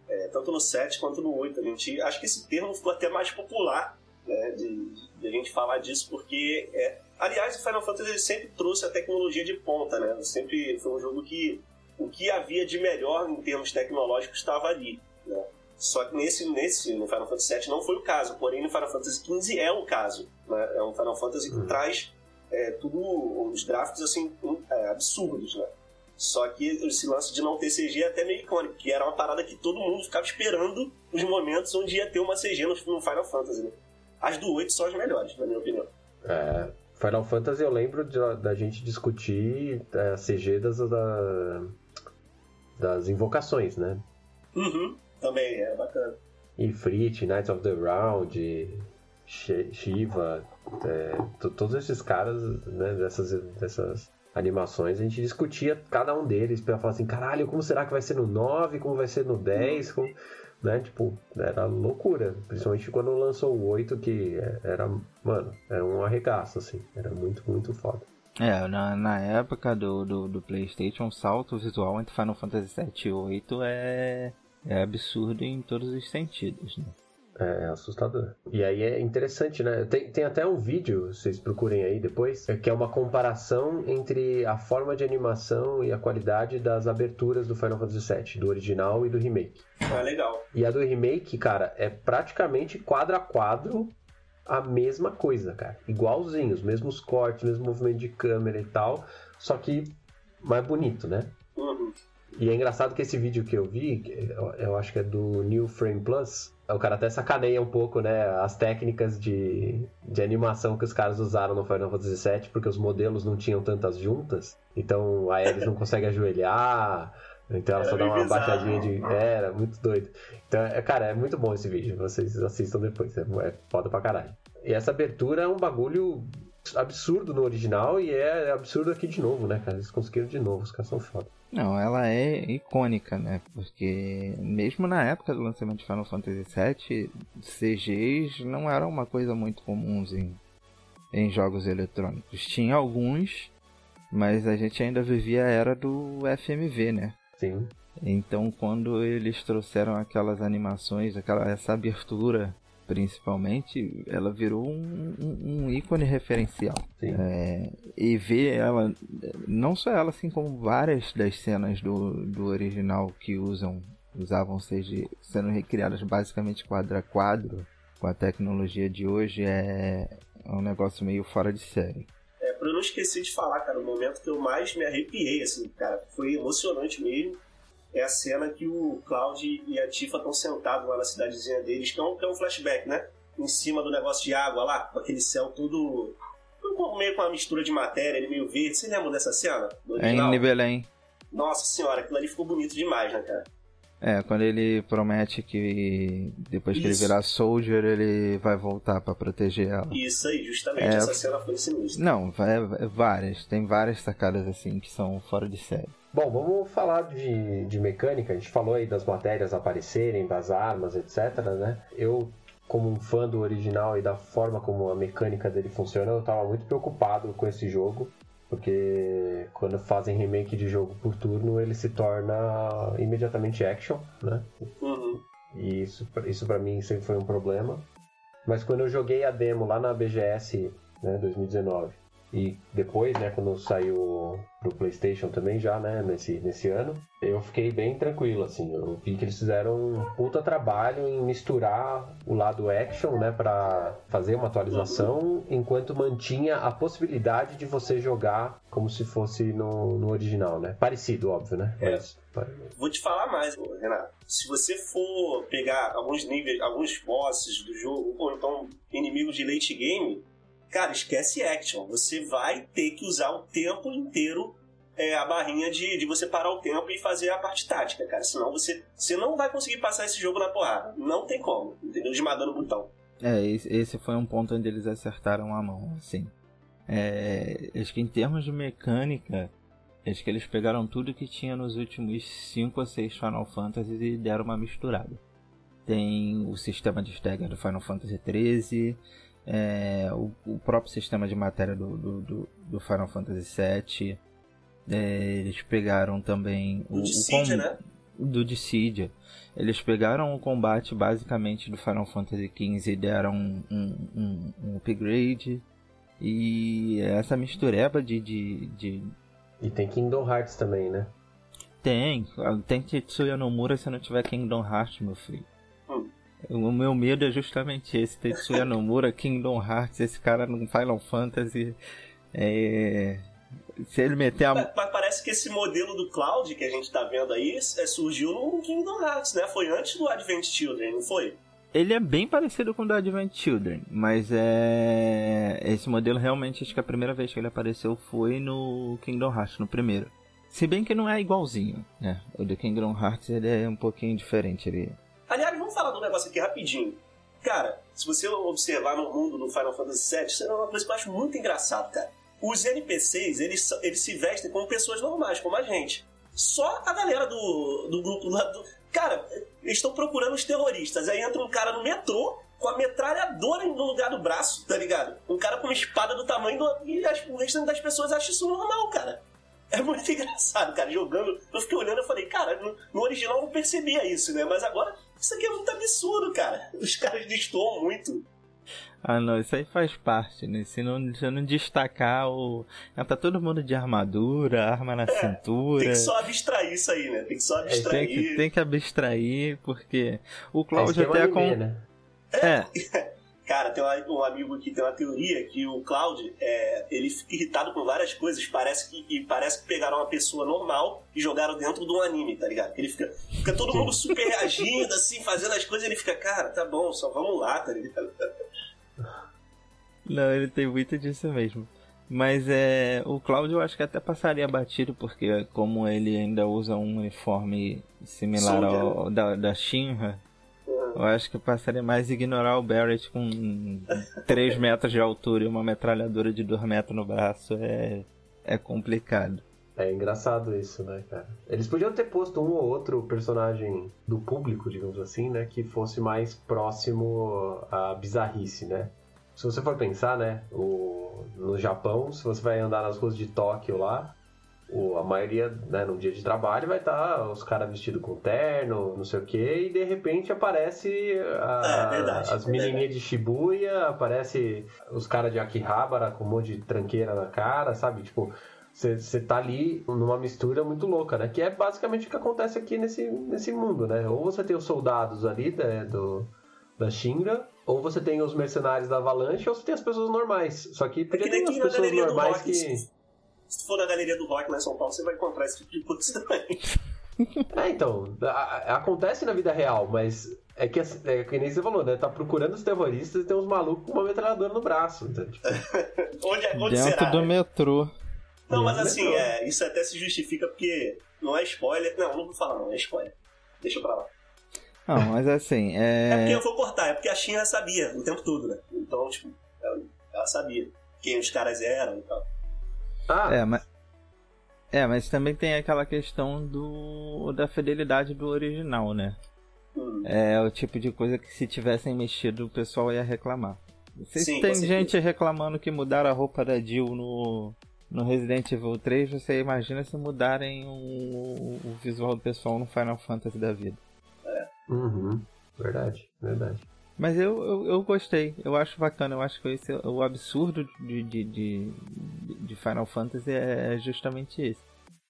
É, tanto no 7 quanto no 8. A gente, acho que esse termo ficou até mais popular né, de, de a gente falar disso, porque, é, aliás, o Final Fantasy sempre trouxe a tecnologia de ponta, né? Sempre foi um jogo que o que havia de melhor em termos tecnológicos estava ali, né? Só que nesse, nesse, no Final Fantasy VII não foi o caso, porém no Final Fantasy XV é o caso. Né? É um Final Fantasy que uhum. traz é, tudo, os gráficos assim, é, absurdos, né? Só que esse lance de não ter CG é até meio icônico, que era uma parada que todo mundo ficava esperando os momentos onde ia ter uma CG no, Final Fantasy, né? As do 8 são as melhores, na minha opinião. É, Final Fantasy eu lembro de, da gente discutir é, a CG das, da, das invocações, né? Uhum, também, é bacana. Ifrit, Knights of the Round, Shiva, é, todos esses caras né, dessas, dessas animações, a gente discutia cada um deles para falar assim, caralho, como será que vai ser no 9, como vai ser no 10, como né? Tipo, era loucura. Principalmente quando lançou o 8, que era, mano, era um arregaço, assim. Era muito, muito foda. É, na, na época do, do, do PlayStation, o salto visual entre Final Fantasy VII e 8 é, é absurdo em todos os sentidos, né? É, é assustador. E aí é interessante, né? Tem, tem até um vídeo, vocês procurem aí depois, é que é uma comparação entre a forma de animação e a qualidade das aberturas do Final Fantasy VII, do original e do remake. É legal. E a do remake, cara, é praticamente quadro a quadro a mesma coisa, cara. Igualzinho, os mesmos cortes, mesmo movimento de câmera e tal, só que mais bonito, né? Uhum. E é engraçado que esse vídeo que eu vi, eu acho que é do New Frame Plus, o cara até sacaneia um pouco, né, as técnicas de, de animação que os caras usaram no Final Fantasy VII, porque os modelos não tinham tantas juntas, então a Ares não consegue ajoelhar, então ela era só dá uma bizarro. baixadinha de... É, era muito doido. Então, é, cara, é muito bom esse vídeo, vocês assistam depois, é, é foda pra caralho. E essa abertura é um bagulho absurdo no original e é absurdo aqui de novo, né, cara? Eles conseguiram de novo, os caras são foda. Não, ela é icônica, né? Porque mesmo na época do lançamento de Final Fantasy VII, CGs não eram uma coisa muito comum em, em jogos eletrônicos. Tinha alguns, Mas a gente ainda vivia a era do FMV, né? Sim. Então quando eles trouxeram aquelas animações, aquela essa abertura principalmente, ela virou um, um, um ícone referencial. É, e ver ela, não só ela, assim como várias das cenas do, do original que usam, usavam seja sendo recriadas basicamente quadro a quadro com a tecnologia de hoje é, é um negócio meio fora de série. É, pra eu não esquecer de falar, cara, o momento que eu mais me arrepiei, assim, cara, foi emocionante mesmo é a cena que o Cloud e a Tifa estão sentados lá na cidadezinha deles, que é, um, que é um flashback, né? Em cima do negócio de água lá, com aquele céu todo. meio com uma mistura de matéria, ele meio verde. Você lembra dessa cena? É em Belém. Nossa senhora, aquilo ali ficou bonito demais, né, cara? É, quando ele promete que depois que Isso. ele virar Soldier, ele vai voltar para proteger ela. Isso aí, justamente. É... Essa cena foi sinistra. Não, é, é várias. Tem várias sacadas assim que são fora de série. Bom, vamos falar de, de mecânica. A gente falou aí das matérias aparecerem, das armas, etc, né? Eu, como um fã do original e da forma como a mecânica dele funciona, eu tava muito preocupado com esse jogo. Porque quando fazem remake de jogo por turno, ele se torna imediatamente action, né? Uhum. E isso, isso para mim sempre foi um problema. Mas quando eu joguei a demo lá na BGS, né, 2019, e depois, né, quando saiu pro PlayStation também já, né, nesse, nesse ano, eu fiquei bem tranquilo, assim. Eu vi que eles fizeram um puta trabalho em misturar o lado action, né, para fazer uma atualização, enquanto mantinha a possibilidade de você jogar como se fosse no, no original, né? Parecido, óbvio, né? É. Mas, Vou te falar mais, Renato. Se você for pegar alguns níveis, alguns bosses do jogo, ou então inimigos de late game, Cara, esquece action. Você vai ter que usar o tempo inteiro é, a barrinha de, de você parar o tempo e fazer a parte tática, cara. Senão você, você não vai conseguir passar esse jogo na porrada. Não tem como, entendeu? Esmagando o botão. É, esse foi um ponto onde eles acertaram a mão, assim. É, acho que em termos de mecânica, acho que eles pegaram tudo que tinha nos últimos 5 ou 6 Final Fantasy e deram uma misturada. Tem o sistema de stagger do Final Fantasy XIII, é, o, o, próprio sistema de matéria do, do, do, do Final Fantasy VII. É, eles pegaram também o, Dissidia, o né? do Dissidia. Eles pegaram o combate basicamente do Final Fantasy XV e deram um, um, um, um upgrade. E essa mistureba de, de, de. E tem Kingdom Hearts também, né? Tem. Tem Tetsuya Nomura se não tiver Kingdom Hearts, meu filho. O meu medo é justamente esse, Tetsuya Nomura, Kingdom Hearts, esse cara no Final Fantasy. É... Se ele meter a. Mas, parece que esse modelo do Cloud que a gente tá vendo aí é, surgiu no Kingdom Hearts, né? Foi antes do Advent Children, não foi? Ele é bem parecido com o do Advent Children, mas é. Esse modelo realmente, acho que a primeira vez que ele apareceu foi no Kingdom Hearts, no primeiro. Se bem que não é igualzinho, né? O do Kingdom Hearts ele é um pouquinho diferente. Ele um negócio aqui rapidinho. Cara, se você observar no mundo do Final Fantasy VII, isso é uma coisa que eu acho muito engraçado, cara. Os NPCs, eles, eles se vestem como pessoas normais, como a gente. Só a galera do, do grupo lá do. Cara, eles estão procurando os terroristas. Aí entra um cara no metrô com a metralhadora no lugar do braço, tá ligado? Um cara com uma espada do tamanho do. E as, o restante das pessoas acha isso normal, cara. É muito engraçado, cara. Jogando, eu fiquei olhando e falei, cara, no, no original eu não percebia isso, né? Mas agora isso aqui é muito absurdo, cara. Os caras destoam muito. Ah, não, isso aí faz parte, né? Se não, se não destacar o. Ah, tá todo mundo de armadura, arma na é, cintura. Tem que só abstrair isso aí, né? Tem que só abstrair. É, tem, que, tem que abstrair, porque o Cláudio é até é com. Né? É. Cara, tem um amigo que tem uma teoria que o Cloud, é, ele fica irritado com várias coisas, parece que, e parece que pegaram uma pessoa normal e jogaram dentro de um anime, tá ligado? Ele fica, fica todo mundo super reagindo, assim, fazendo as coisas, e ele fica, cara, tá bom, só vamos lá, tá ligado? Não, ele tem muito disso mesmo. Mas é, o Cláudio eu acho que até passaria batido, porque como ele ainda usa um uniforme similar ao da, da Shinra, eu acho que passaria mais ignorar o Barrett com 3 metros de altura e uma metralhadora de 2 metros no braço é, é complicado. É engraçado isso, né, cara? Eles podiam ter posto um ou outro personagem do público, digamos assim, né, que fosse mais próximo à bizarrice, né? Se você for pensar, né, o no Japão, se você vai andar nas ruas de Tóquio lá, o, a maioria, né, no dia de trabalho, vai estar tá os caras vestidos com terno, não sei o que, e de repente aparece a, é, verdade, as menininhas de Shibuya, aparece os caras de Akihabara com um monte de tranqueira na cara, sabe? Tipo, você tá ali numa mistura muito louca, né? Que é basicamente o que acontece aqui nesse, nesse mundo, né? Ou você tem os soldados ali né, do, da Shinra, ou você tem os mercenários da Avalanche, ou você tem as pessoas normais. Só que é tem as pessoas normais que... Se for na galeria do rock lá em São Paulo, você vai encontrar esse tipo de coisa também. É, então, a, acontece na vida real, mas é que, é que nem você falou, né? Tá procurando os terroristas e tem uns malucos com uma metralhadora no braço. Então, tipo... onde, onde Dentro será? do metrô. Não, mas assim, é, isso até se justifica porque não é spoiler. Não, não vou falar, não, é spoiler. Deixa pra lá. Não, mas assim, é. É porque eu vou cortar, é porque a China sabia o tempo todo, né? Então, tipo, ela, ela sabia quem os caras eram e tal. Ah! É, mas. É, mas também tem aquela questão do da fidelidade do original, né? Hum. É o tipo de coisa que se tivessem mexido o pessoal ia reclamar. Vocês Sim, tem gente reclamando que mudaram a roupa da Jill no, no Resident Evil 3, você imagina se mudarem o, o visual do pessoal no Final Fantasy da vida. É. Uhum. Verdade, verdade. Mas eu, eu, eu, gostei, eu acho bacana, eu acho que esse, o absurdo de, de, de, de Final Fantasy é justamente esse.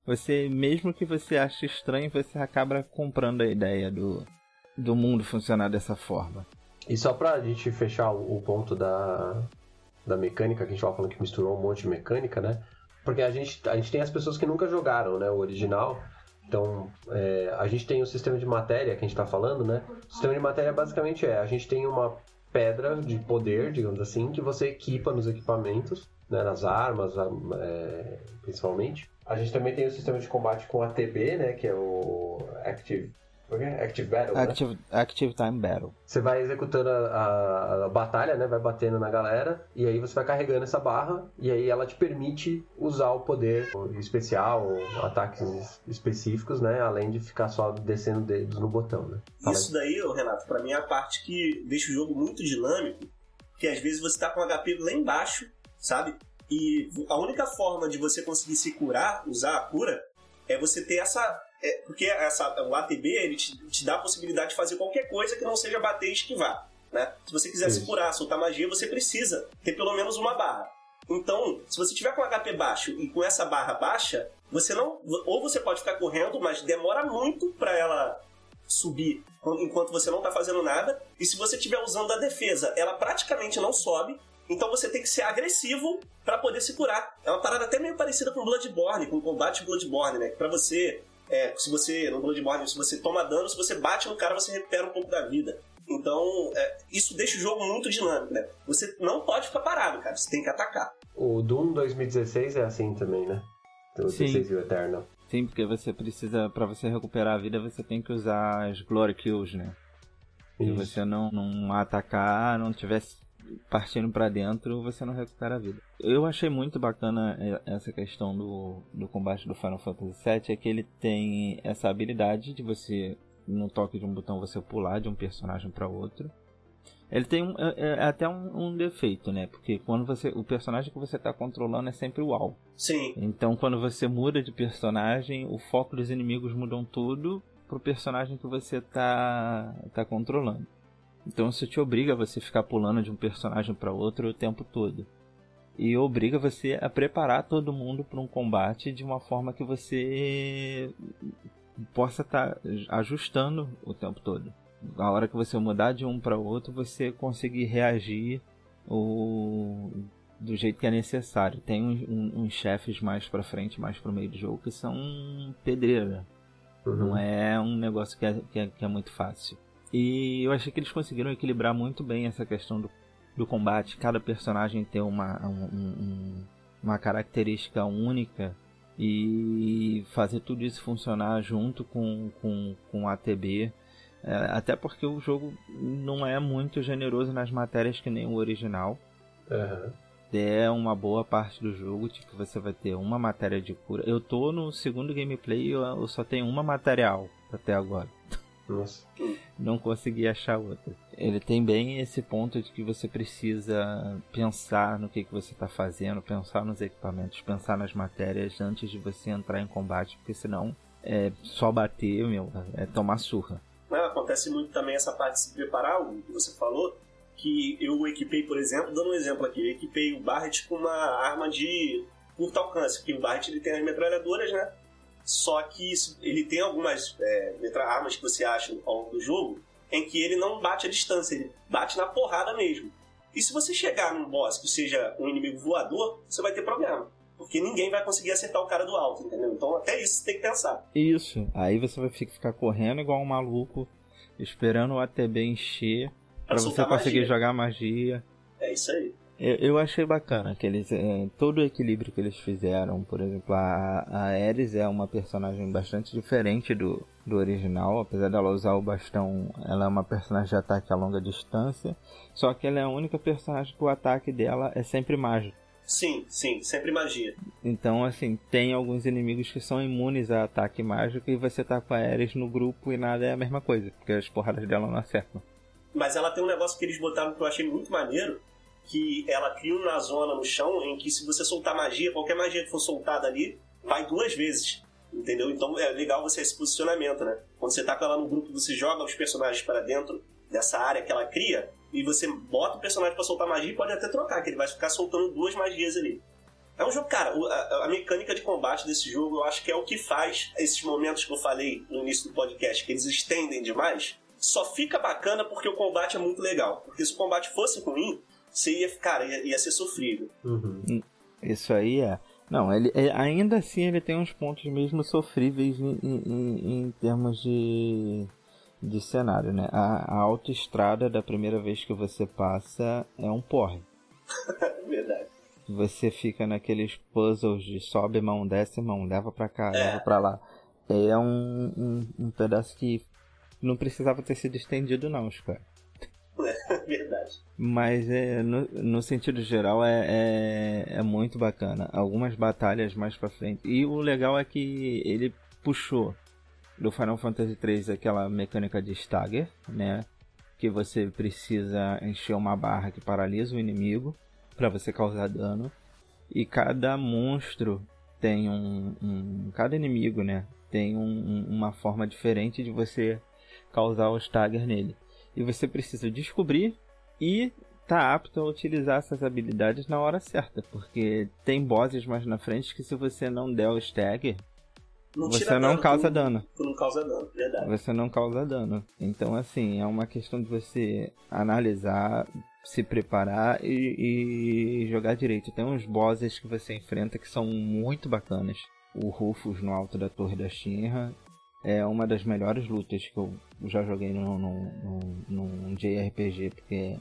Você, mesmo que você ache estranho, você acaba comprando a ideia do, do mundo funcionar dessa forma. E só pra gente fechar o ponto da, da mecânica, que a gente tava falando que misturou um monte de mecânica, né? Porque a gente, a gente tem as pessoas que nunca jogaram, né? O original. Então, é, a gente tem o sistema de matéria que a gente está falando, né? O sistema de matéria basicamente é: a gente tem uma pedra de poder, digamos assim, que você equipa nos equipamentos, né, nas armas, é, principalmente. A gente também tem o sistema de combate com ATB, né, que é o Active Active Battle. Active, né? Active Time Battle. Você vai executando a, a, a, batalha, né? Vai batendo na galera. E aí você vai carregando essa barra. E aí ela te permite usar o poder especial, ataques específicos, né? Além de ficar só descendo dedos no botão, né? Fala Isso daí, Renato, pra mim é a parte que deixa o jogo muito dinâmico. Que às vezes você tá com HP lá embaixo, sabe? E a única forma de você conseguir se curar, usar a cura, é você ter essa é, porque essa, o ATB ele te, te, dá a possibilidade de fazer qualquer coisa que não seja bater e esquivar. Né? Se você quiser se curar, soltar magia, você precisa ter pelo menos uma barra. Então, se você tiver com HP baixo e com essa barra baixa, você não. Ou você pode ficar correndo, mas demora muito para ela subir enquanto você não está fazendo nada. E se você estiver usando a defesa, ela praticamente não sobe. Então você tem que ser agressivo para poder se curar. É uma parada até meio parecida com Bloodborne, com o combate Bloodborne, né? Para você é, se você, no Bloodborne, se você toma dano, se você bate no cara, você recupera um pouco da vida. Então, é, isso deixa o jogo muito dinâmico, né? Você não pode ficar parado, cara. Você tem que atacar. O Doom 2016 é assim também, né? O 16 e o Eternal. Sim, porque você precisa, para você recuperar a vida, você tem que usar as Glory Kills, né? Isso. Se você não, não atacar, não tivesse partindo para dentro, você não recupera a vida. Eu achei muito bacana é, essa questão do, do combate do Final Fantasy VII, é que ele tem essa habilidade de você, no toque de um botão, você pular de um personagem para outro. Ele tem um, é, é, até um, um, defeito, né? Porque quando você. O personagem que você está controlando é sempre o AL. Sim. Então quando você muda de personagem, o foco dos inimigos mudam tudo pro personagem que você tá, tá controlando. Então isso te obriga a você ficar pulando de um personagem para outro o tempo todo. E obriga você a preparar todo mundo para um combate de uma forma que você possa estar tá ajustando o tempo todo. A hora que você mudar de um para outro, você conseguir reagir do jeito que é necessário. Tem uns, uns chefes mais para frente, mais para o meio do jogo, que são pedreira. Uhum. Não é um negócio que é, que é, que é muito fácil. E eu achei que eles conseguiram equilibrar muito bem essa questão do, do combate. Cada personagem tem uma, um, um, uma característica única e fazer tudo isso funcionar junto com, com, com a ATB. É, até porque o jogo não é muito generoso nas matérias que nem o original. Uhum. É uma boa parte do jogo, tipo, você vai ter uma matéria de cura. Eu tô no segundo gameplay e eu só tenho uma material até agora. Nossa. não consegui achar outra. Ele tem bem esse ponto de que você precisa pensar no que, que você está fazendo, pensar nos equipamentos, pensar nas matérias antes de você entrar em combate, porque senão é só bater, meu, é tomar surra. Não, acontece muito também essa parte de se preparar, o que você falou, que eu equipei, por exemplo, dando um exemplo aqui, eu equipei o Barret com uma arma de curto alcance, porque o Barret ele tem as metralhadoras, né? Só que ele tem algumas é, armas que você acha ao longo do jogo em que ele não bate a distância, ele bate na porrada mesmo. E se você chegar num boss que seja um inimigo voador, você vai ter problema. Porque ninguém vai conseguir acertar o cara do alto, entendeu? Então até isso você tem que pensar. Isso. Aí você vai ficar correndo igual um maluco, esperando o ATB encher para você conseguir magia. jogar magia. É isso aí. Eu, eu achei bacana que eles, é, todo o equilíbrio que eles fizeram. Por exemplo, a, a Ares é uma personagem bastante diferente do, do original. Apesar dela usar o bastão, ela é uma personagem de ataque a longa distância. Só que ela é a única personagem que o ataque dela é sempre mágico. Sim, sim, sempre magia. Então, assim, tem alguns inimigos que são imunes a ataque mágico e você tá com a Ares no grupo e nada é a mesma coisa, porque as porradas dela não acertam. Mas ela tem um negócio que eles botaram que eu achei muito maneiro, que ela cria uma zona no chão em que se você soltar magia, qualquer magia que for soltada ali, vai duas vezes. Entendeu? Então é legal você esse posicionamento, né? Quando você tá com ela no grupo, você joga os personagens para dentro dessa área que ela cria e você bota o personagem para soltar magia e pode até trocar, que ele vai ficar soltando duas magias ali. É um jogo, cara, a, a, mecânica de combate desse jogo eu acho que é o que faz esses momentos que eu falei no início do podcast, que eles estendem demais, só fica bacana porque o combate é muito legal. Porque se o combate fosse ruim, você ia, cara, ia, ia ser sofrível. Uhum. Hum, isso aí é. Não, ele, ele, ainda assim ele tem uns pontos mesmo sofríveis em, em, em termos de, de cenário, né? A, a autoestrada da primeira vez que você passa é um porre. Verdade. Você fica naqueles puzzles de sobe mão, desce mão, leva pra cá, é. leva pra lá. É um, um, um pedaço que não precisava ter sido estendido não, cara. Verdade. Mas é, no, no sentido geral é, é, é, muito bacana. Algumas batalhas mais pra frente. E o legal é que ele puxou do Final Fantasy III aquela mecânica de stagger, né? Que você precisa encher uma barra que paralisa o inimigo para você causar dano. E cada monstro tem um, um cada inimigo, né? Tem um, uma forma diferente de você causar o stagger nele. E você precisa descobrir e tá apto a utilizar essas habilidades na hora certa, porque tem bosses mais na frente que se você não der o stagger, não você não dano, causa tu, dano. Tu não causa dano, verdade. Você não causa dano. Então, assim, é uma questão de você analisar, se preparar e, e jogar direito. Tem uns bosses que você enfrenta que são muito bacanas. O Rufus no alto da Torre da Shinra é uma das melhores lutas que eu já joguei num, num, num, JRPG, porque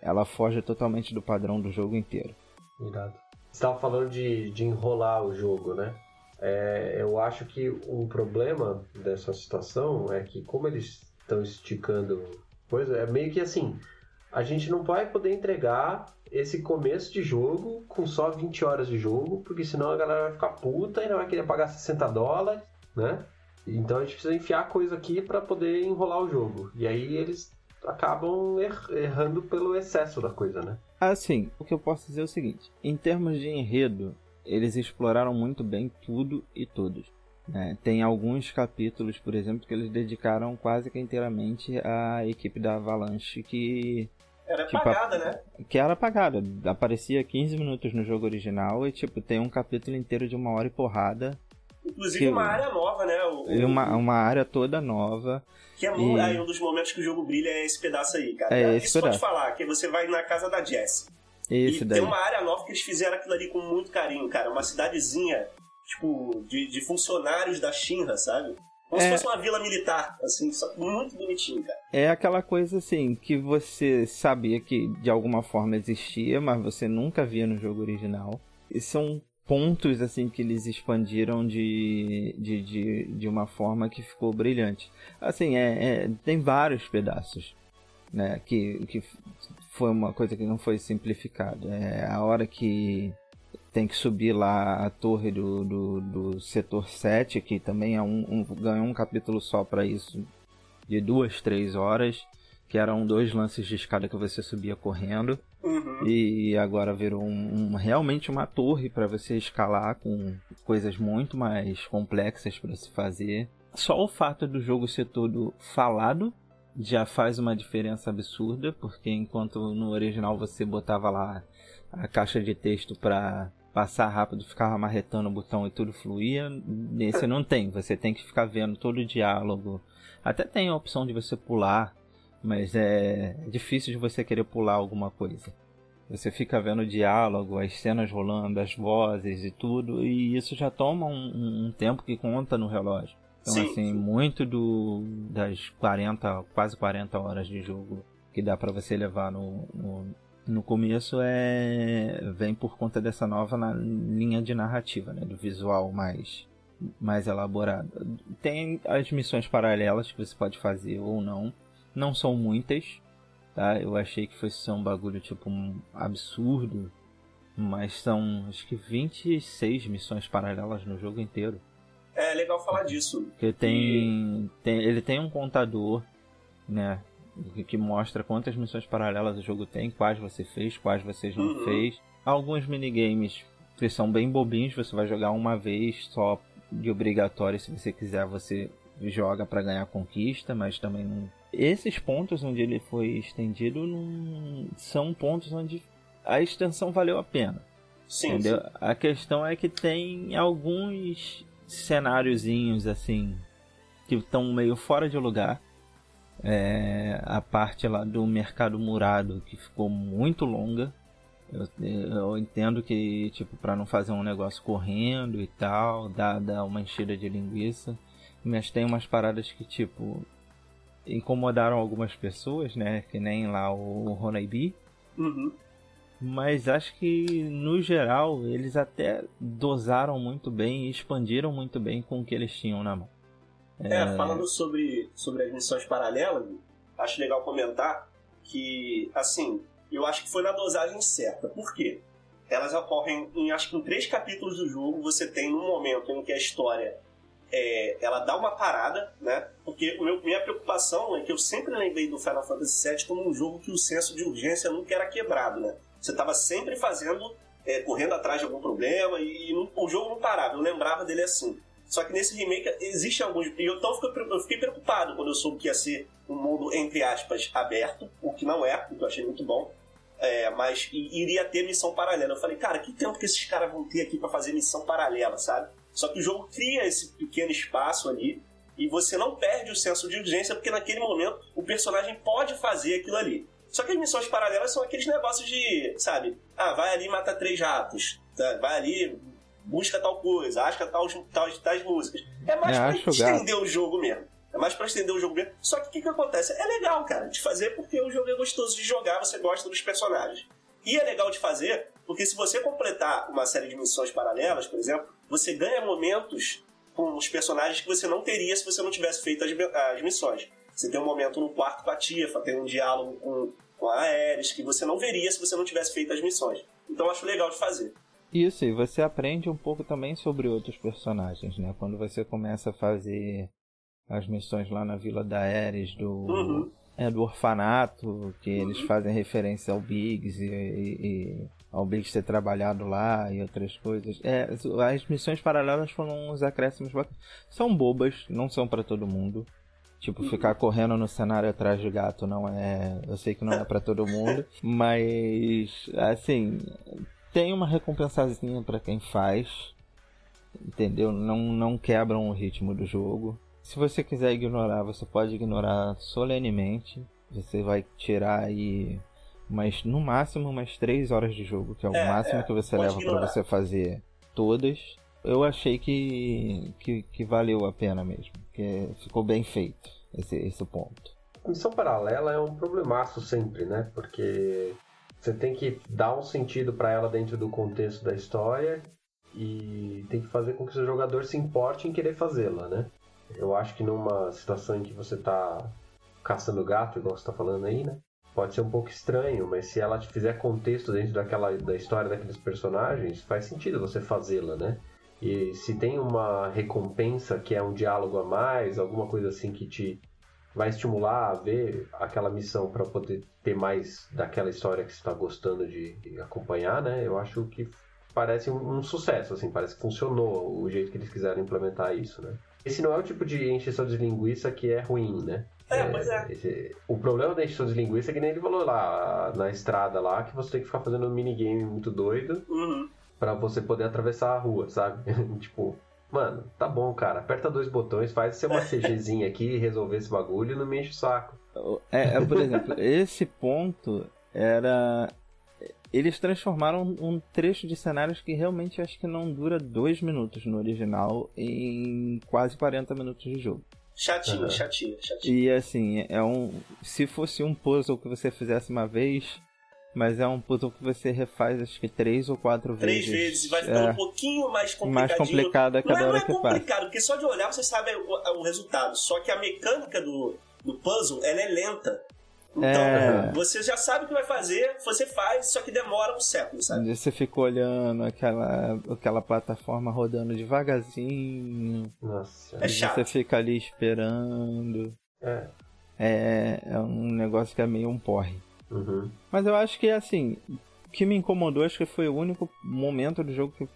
ela foge totalmente do padrão do jogo inteiro. Irado. Você estava falando de, de enrolar o jogo, né? É, eu acho que um problema dessa situação é que, como eles estão esticando coisa, é meio que assim: a gente não vai poder entregar esse começo de jogo com só 20 horas de jogo, porque senão a galera vai ficar puta e não vai querer pagar 60 dólares, né? Então a gente precisa enfiar coisa aqui para poder enrolar o jogo. E aí eles acabam er errando pelo excesso da coisa, né? Assim, o que eu posso dizer é o seguinte: em termos de enredo, eles exploraram muito bem tudo e todos. Né? Tem alguns capítulos, por exemplo, que eles dedicaram quase que inteiramente à equipe da Avalanche que. Era tipo, apagada, né? Que era apagada. Aparecia 15 minutos no jogo original e, tipo, tem um capítulo inteiro de uma hora e porrada Inclusive que, uma área nova, né? O, uma, uma área toda nova. Que é e... aí um dos momentos que o jogo brilha é esse pedaço aí, cara. É esse Isso pedaço. pode falar, que você vai na casa da Jess. Isso e daí. tem uma área nova que eles fizeram aquilo ali com muito carinho, cara. Uma cidadezinha, tipo, de, de funcionários da Shinra, sabe? Como é... se fosse uma vila militar, assim, só muito bonitinho, cara. É aquela coisa assim, que você sabia que de alguma forma existia, mas você nunca via no jogo original. E são pontos assim que eles expandiram de, de, de, de uma forma que ficou brilhante. Assim, é, é, tem vários pedaços, né? Que, que foi uma coisa que não foi simplificada. É a hora que tem que subir lá a torre do, do, do setor 7, que também é um, um ganhou um capítulo só para isso. de duas, três horas, que eram dois lances de escada que você subia correndo. Uhum. E agora virou um, um- realmente uma torre para você escalar com coisas muito mais complexas para se fazer. Só o fato do jogo ser todo falado já faz uma diferença absurda, porque enquanto no original você botava lá a caixa de texto para passar rápido, ficava marretando o botão e tudo fluía, nesse não tem. Você tem que ficar vendo todo o diálogo. Até tem a opção de você pular, mas é difícil de você querer pular alguma coisa. Você fica vendo o diálogo, as cenas rolando, as vozes e tudo, e isso já toma um, um- tempo que conta no relógio. Então, Sim, assim, sim. muito do das 40, quase 40 horas de jogo que dá pra você levar no, no, no começo é vem por conta dessa nova na- linha de narrativa, né, do visual mais mais elaborado. Tem as missões paralelas que você pode fazer ou não. Não são muitas, tá? Eu achei que fosse ser um bagulho tipo um absurdo, mas são acho que 26 missões paralelas no jogo inteiro. É legal falar disso. Porque tem, tem ele tem um contador, né, que, mostra quantas missões paralelas o jogo tem, quais você fez, quais você não Uhum. fez. Alguns minigames que são bem bobinhos, você vai jogar uma vez só de obrigatório, se você quiser você joga para ganhar conquista, mas também não. Esses pontos onde ele foi estendido não são pontos onde a extensão valeu a pena. Sim, Entendeu? sim. A questão é que tem alguns cenáriozinhos assim que estão meio fora de lugar. É, a parte lá do mercado murado que ficou muito longa. Eu, eu entendo que tipo para não fazer um negócio correndo e tal, dá, dá uma enchida de linguiça. Mas tem umas paradas que tipo incomodaram algumas pessoas, né? Que nem lá o Honeybee. Uhum. Mas acho que no geral eles até dosaram muito bem e expandiram muito bem com o que eles tinham na mão. É, falando sobre, sobre as missões paralelas, acho legal comentar que, assim, eu acho que foi na dosagem certa. Por quê? Elas ocorrem em, acho que em três capítulos do jogo, você tem um momento em que a história é, ela dá uma parada, né? Porque o meu, minha preocupação é que eu sempre lembrei do Final Fantasy VII como um jogo que o senso de urgência nunca era quebrado, né? Você estava sempre fazendo, é, correndo atrás de algum problema e, não- o jogo não parava. Eu lembrava dele assim. Só que nesse remake existem alguns. E eu, então eu fiquei, preocupado quando eu soube que ia ser um mundo, entre aspas, aberto, o que não é, o que eu achei muito bom. É, mas iria ter missão paralela. Eu falei, cara, que tempo que esses caras vão ter aqui pra fazer missão paralela, sabe? Só que o jogo cria esse pequeno espaço ali e você não perde o senso de urgência porque naquele momento o personagem pode fazer aquilo ali. Só que as missões paralelas são aqueles negócios de, sabe? Ah, vai ali e mata três ratos. tá? Vai ali, busca tal coisa, acha tal, tal, tais músicas. É mais É, pra estender o jogo mesmo. É mais pra estender o jogo mesmo. Só que o que, que acontece? É legal, cara, de fazer porque o jogo é gostoso de jogar, você gosta dos personagens. E é legal de fazer porque se você completar uma série de missões paralelas, por exemplo, você ganha momentos com os personagens que você não teria se você não tivesse feito as, as missões. Você tem um momento no quarto com a Tifa, tem um diálogo com, com a Ares que você não veria se você não tivesse feito as missões. Então acho legal de fazer. Isso, e você aprende um pouco também sobre outros personagens, né? Quando você começa a fazer as missões lá na Vila da Ares, do, Uhum. é, do orfanato, que eles fazem referência ao Biggs e, e- e ao Biggs ter trabalhado lá e outras coisas. É, as missões paralelas foram uns acréscimos bacanas. São bobas, não são pra todo mundo. Tipo, ficar correndo no cenário atrás de gato não é. Eu sei que não é pra todo mundo, mas assim, tem uma recompensazinha pra quem faz. Entendeu? Não, não quebram o ritmo do jogo. Se você quiser ignorar, você pode ignorar solenemente. Você vai tirar aí mas no máximo umas 3 horas de jogo, que é o É, máximo é, que você pode leva pra ignorar. você fazer todas. Eu achei que, que, que valeu a pena mesmo, que ficou bem feito esse, esse ponto. A missão paralela é um problemaço sempre, né? Porque você tem que dar um sentido pra ela dentro do contexto da história e tem que fazer com que o seu jogador se importe em querer fazê-la, né? Eu acho que numa situação em que você tá caçando gato, igual você tá falando aí, né? Pode ser um pouco estranho, mas se ela te fizer contexto dentro daquela da história daqueles personagens, faz sentido você fazê-la, né? E se tem uma recompensa que é um diálogo a mais, alguma coisa assim que te vai estimular a ver aquela missão para poder ter mais daquela história que você está gostando de, acompanhar, né? Eu acho que parece um, um, sucesso, assim, parece que funcionou o jeito que eles quiseram implementar isso, né? Esse não é o tipo de encheção de linguiça que é ruim, né? É, é, pois é. Esse, o problema da encheção de linguiça é que nem ele falou lá na estrada lá, que você tem que ficar fazendo um minigame muito doido uhum. para você poder atravessar a rua, sabe? tipo, Mano, tá bom, cara. Aperta dois botões, faz ser uma CGzinha aqui e resolver esse bagulho e não me enche o saco. É, é por exemplo, esse ponto era. Eles transformaram um trecho de cenários que realmente acho que não dura dois minutos no original em quase 40 minutos de jogo. Chatinho, uhum. chatinho, chatinho. E assim, é um. Se fosse um puzzle que você fizesse uma vez, mas é um puzzle que você refaz acho que três ou quatro três vezes. Três vezes, vai ficando é. um pouquinho mais complicado. Mais complicado a cada não é, hora não é que complicado, porque só de olhar você sabe o, o, resultado. Só que a mecânica do, do puzzle, ela é lenta. Então, é... você já sabe o que vai fazer, você faz, só que demora um século, sabe? Você fica olhando aquela, aquela plataforma rodando devagarzinho. Nossa. É chato. Você fica ali esperando. É. É, é um negócio que é meio um porre. Uhum. Mas eu acho que, assim, o que me incomodou, acho que foi o único momento do jogo que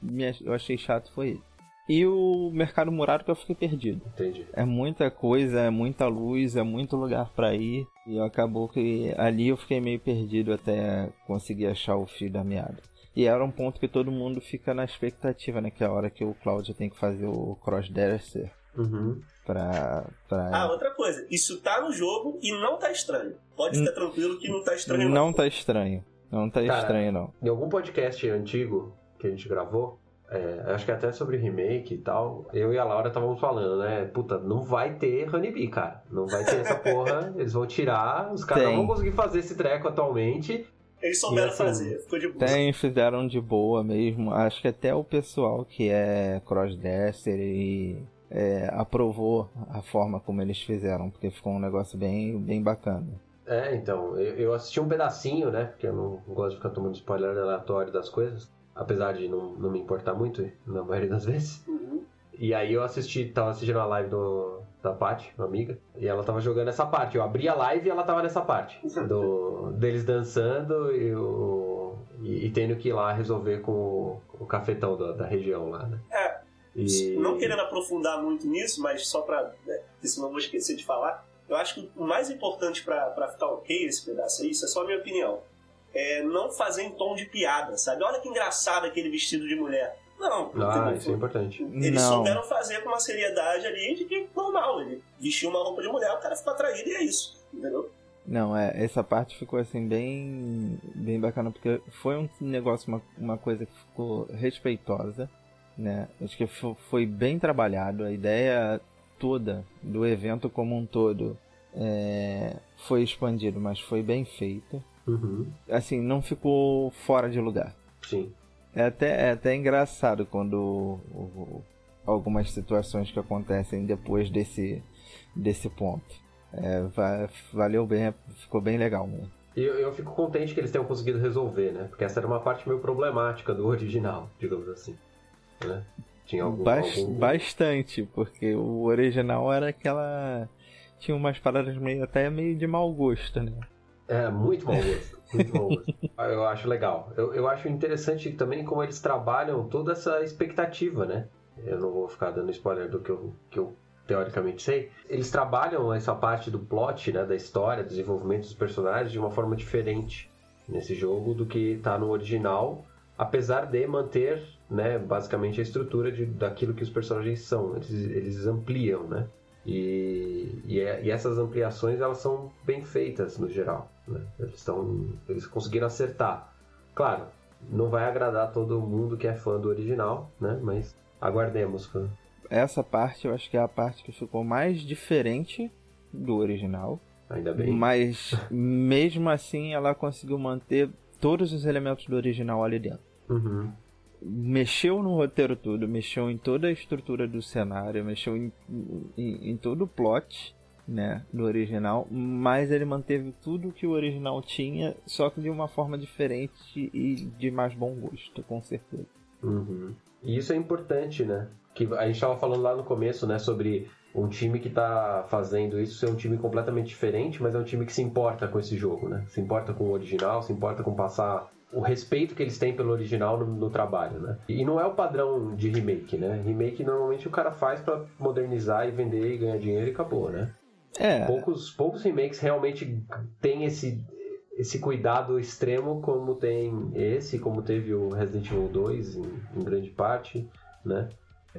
eu achei chato foi ele. E o mercado murado que eu fiquei perdido. Entendi. É muita coisa, é muita luz, é muito lugar para ir. E acabou que ali eu fiquei meio perdido até conseguir achar o fio da meada. E era um ponto que todo mundo fica na expectativa, né? Que é a hora que o Cláudio tem que fazer o cross-dresser. Uhum. Pra, pra... Ah, outra coisa. Isso tá no jogo e não tá estranho. Pode ficar tranquilo que não tá estranho. Não, não tá estranho. Não tá Cara, estranho, não. Em algum podcast antigo que a gente gravou, é, acho que até sobre remake e tal, eu e a Laura estávamos falando, né? Puta, não vai ter Honeybee, cara. Não vai ter essa porra. eles vão tirar, os caras não vão conseguir fazer esse treco atualmente. Eles souberam assim, fazer, ficou de boa. Tem, fizeram de boa mesmo. Acho que até o pessoal que é crossdresser e é, aprovou a forma como eles fizeram, porque ficou um negócio bem, bem bacana. É, então, eu, eu assisti um pedacinho, né? Porque eu não gosto de ficar tomando spoiler aleatório das coisas, apesar de não, não me importar muito, na maioria das vezes. Uhum. E aí eu assisti, tava assistindo a live do, da Paty, uma amiga, e ela tava jogando essa parte. Eu abri a live e ela tava nessa parte. Do, deles dançando e, o, e, e, tendo que ir lá resolver com o, o cafetão da, da região lá, né? É, e... Não querendo aprofundar muito nisso, mas só pra. Né, porque senão eu vou esquecer de falar. Eu acho que o mais importante para ficar ok esse pedaço aí, isso é só a minha opinião. É não fazer em tom de piada, sabe? Olha que engraçado aquele vestido de mulher. Não, ah, isso é importante. Eles não. souberam fazer com uma seriedade ali de que normal. Ele vestiu uma roupa de mulher, o cara ficou atraído e é isso. Entendeu? Não, é, essa parte ficou assim bem bem bacana, porque foi um negócio, uma, uma coisa que ficou respeitosa né? Acho que foi bem trabalhado. A ideia toda do evento como um todo é, foi expandido, mas foi bem feito. Uhum. Assim, não ficou fora de lugar. Sim. É até, é até engraçado quando algumas situações que acontecem depois desse, desse ponto. É, valeu bem, ficou bem legal mesmo. E eu, eu fico contente que eles tenham conseguido resolver, né? Porque essa era uma parte meio problemática do original, digamos assim né? Tinha algum, algum... Bastante, porque o original era aquela. Tinha umas paradas meio até meio de mau gosto, né? É, muito mau gosto. Muito mau gosto. eu acho legal. Eu, eu acho interessante também como eles trabalham toda essa expectativa, né? Eu não vou ficar dando spoiler do que eu, que eu teoricamente sei. Eles trabalham essa parte do plot, né? Da história, do desenvolvimento dos personagens de uma forma diferente nesse jogo do que tá no original, apesar de manter né, basicamente a estrutura de, daquilo que os personagens são. Eles, eles ampliam, né? E, e, é, e, essas ampliações elas são bem feitas no geral. Né? Eles, estão, eles conseguiram acertar. Claro, não vai agradar todo mundo que é fã do original, né? Mas aguardemos. Essa parte eu acho que é a parte que ficou mais diferente do original. Ainda bem. Mas mesmo assim ela conseguiu manter todos os elementos do original ali dentro. Uhum mexeu no roteiro tudo, mexeu em toda a estrutura do cenário, mexeu em, em, em todo o plot, né, do original, mas ele manteve tudo que o original tinha, só que de uma forma diferente e de mais bom gosto, com certeza. Uhum. E isso é importante, né? Que a gente estava falando lá no começo, né, sobre um time que tá fazendo isso ser um time completamente diferente, mas é um time que se importa com esse jogo, né? Se importa com o original, se importa com passar o respeito que eles têm pelo original no, no, trabalho, né? E não é o padrão de remake, né? Remake normalmente o cara faz para modernizar e vender e ganhar dinheiro e acabou, né? É. Poucos, poucos remakes realmente têm esse, esse cuidado extremo como tem esse, como teve o Resident Evil 2 em, em grande parte, né?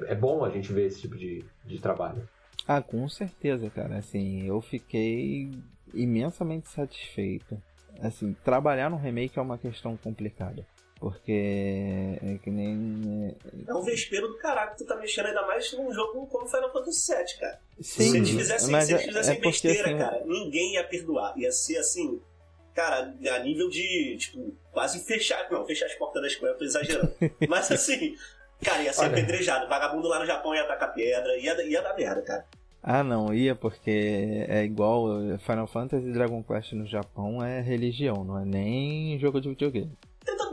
É bom a gente ver esse tipo de, de trabalho. Ah, com certeza, cara. Assim, eu fiquei imensamente satisfeito. Assim, trabalhar no remake é uma questão complicada. Porque é que nem. É, é um vespeiro do caralho tu tá mexendo ainda mais num jogo como Final Fantasy VII, cara. Sim, se eles fizessem, se eles é, fizessem é besteira, assim, cara, ninguém ia perdoar. Ia ser assim, cara, a nível de, tipo, quase fechar. Não, fechar as portas da escola, eu tô exagerando. Mas assim, cara, ia ser Olha. apedrejado. Vagabundo lá no Japão ia atacar pedra, ia, ia dar merda, cara. Ah, não, ia porque é igual Final Fantasy e Dragon Quest no Japão é religião, não é nem jogo de videogame.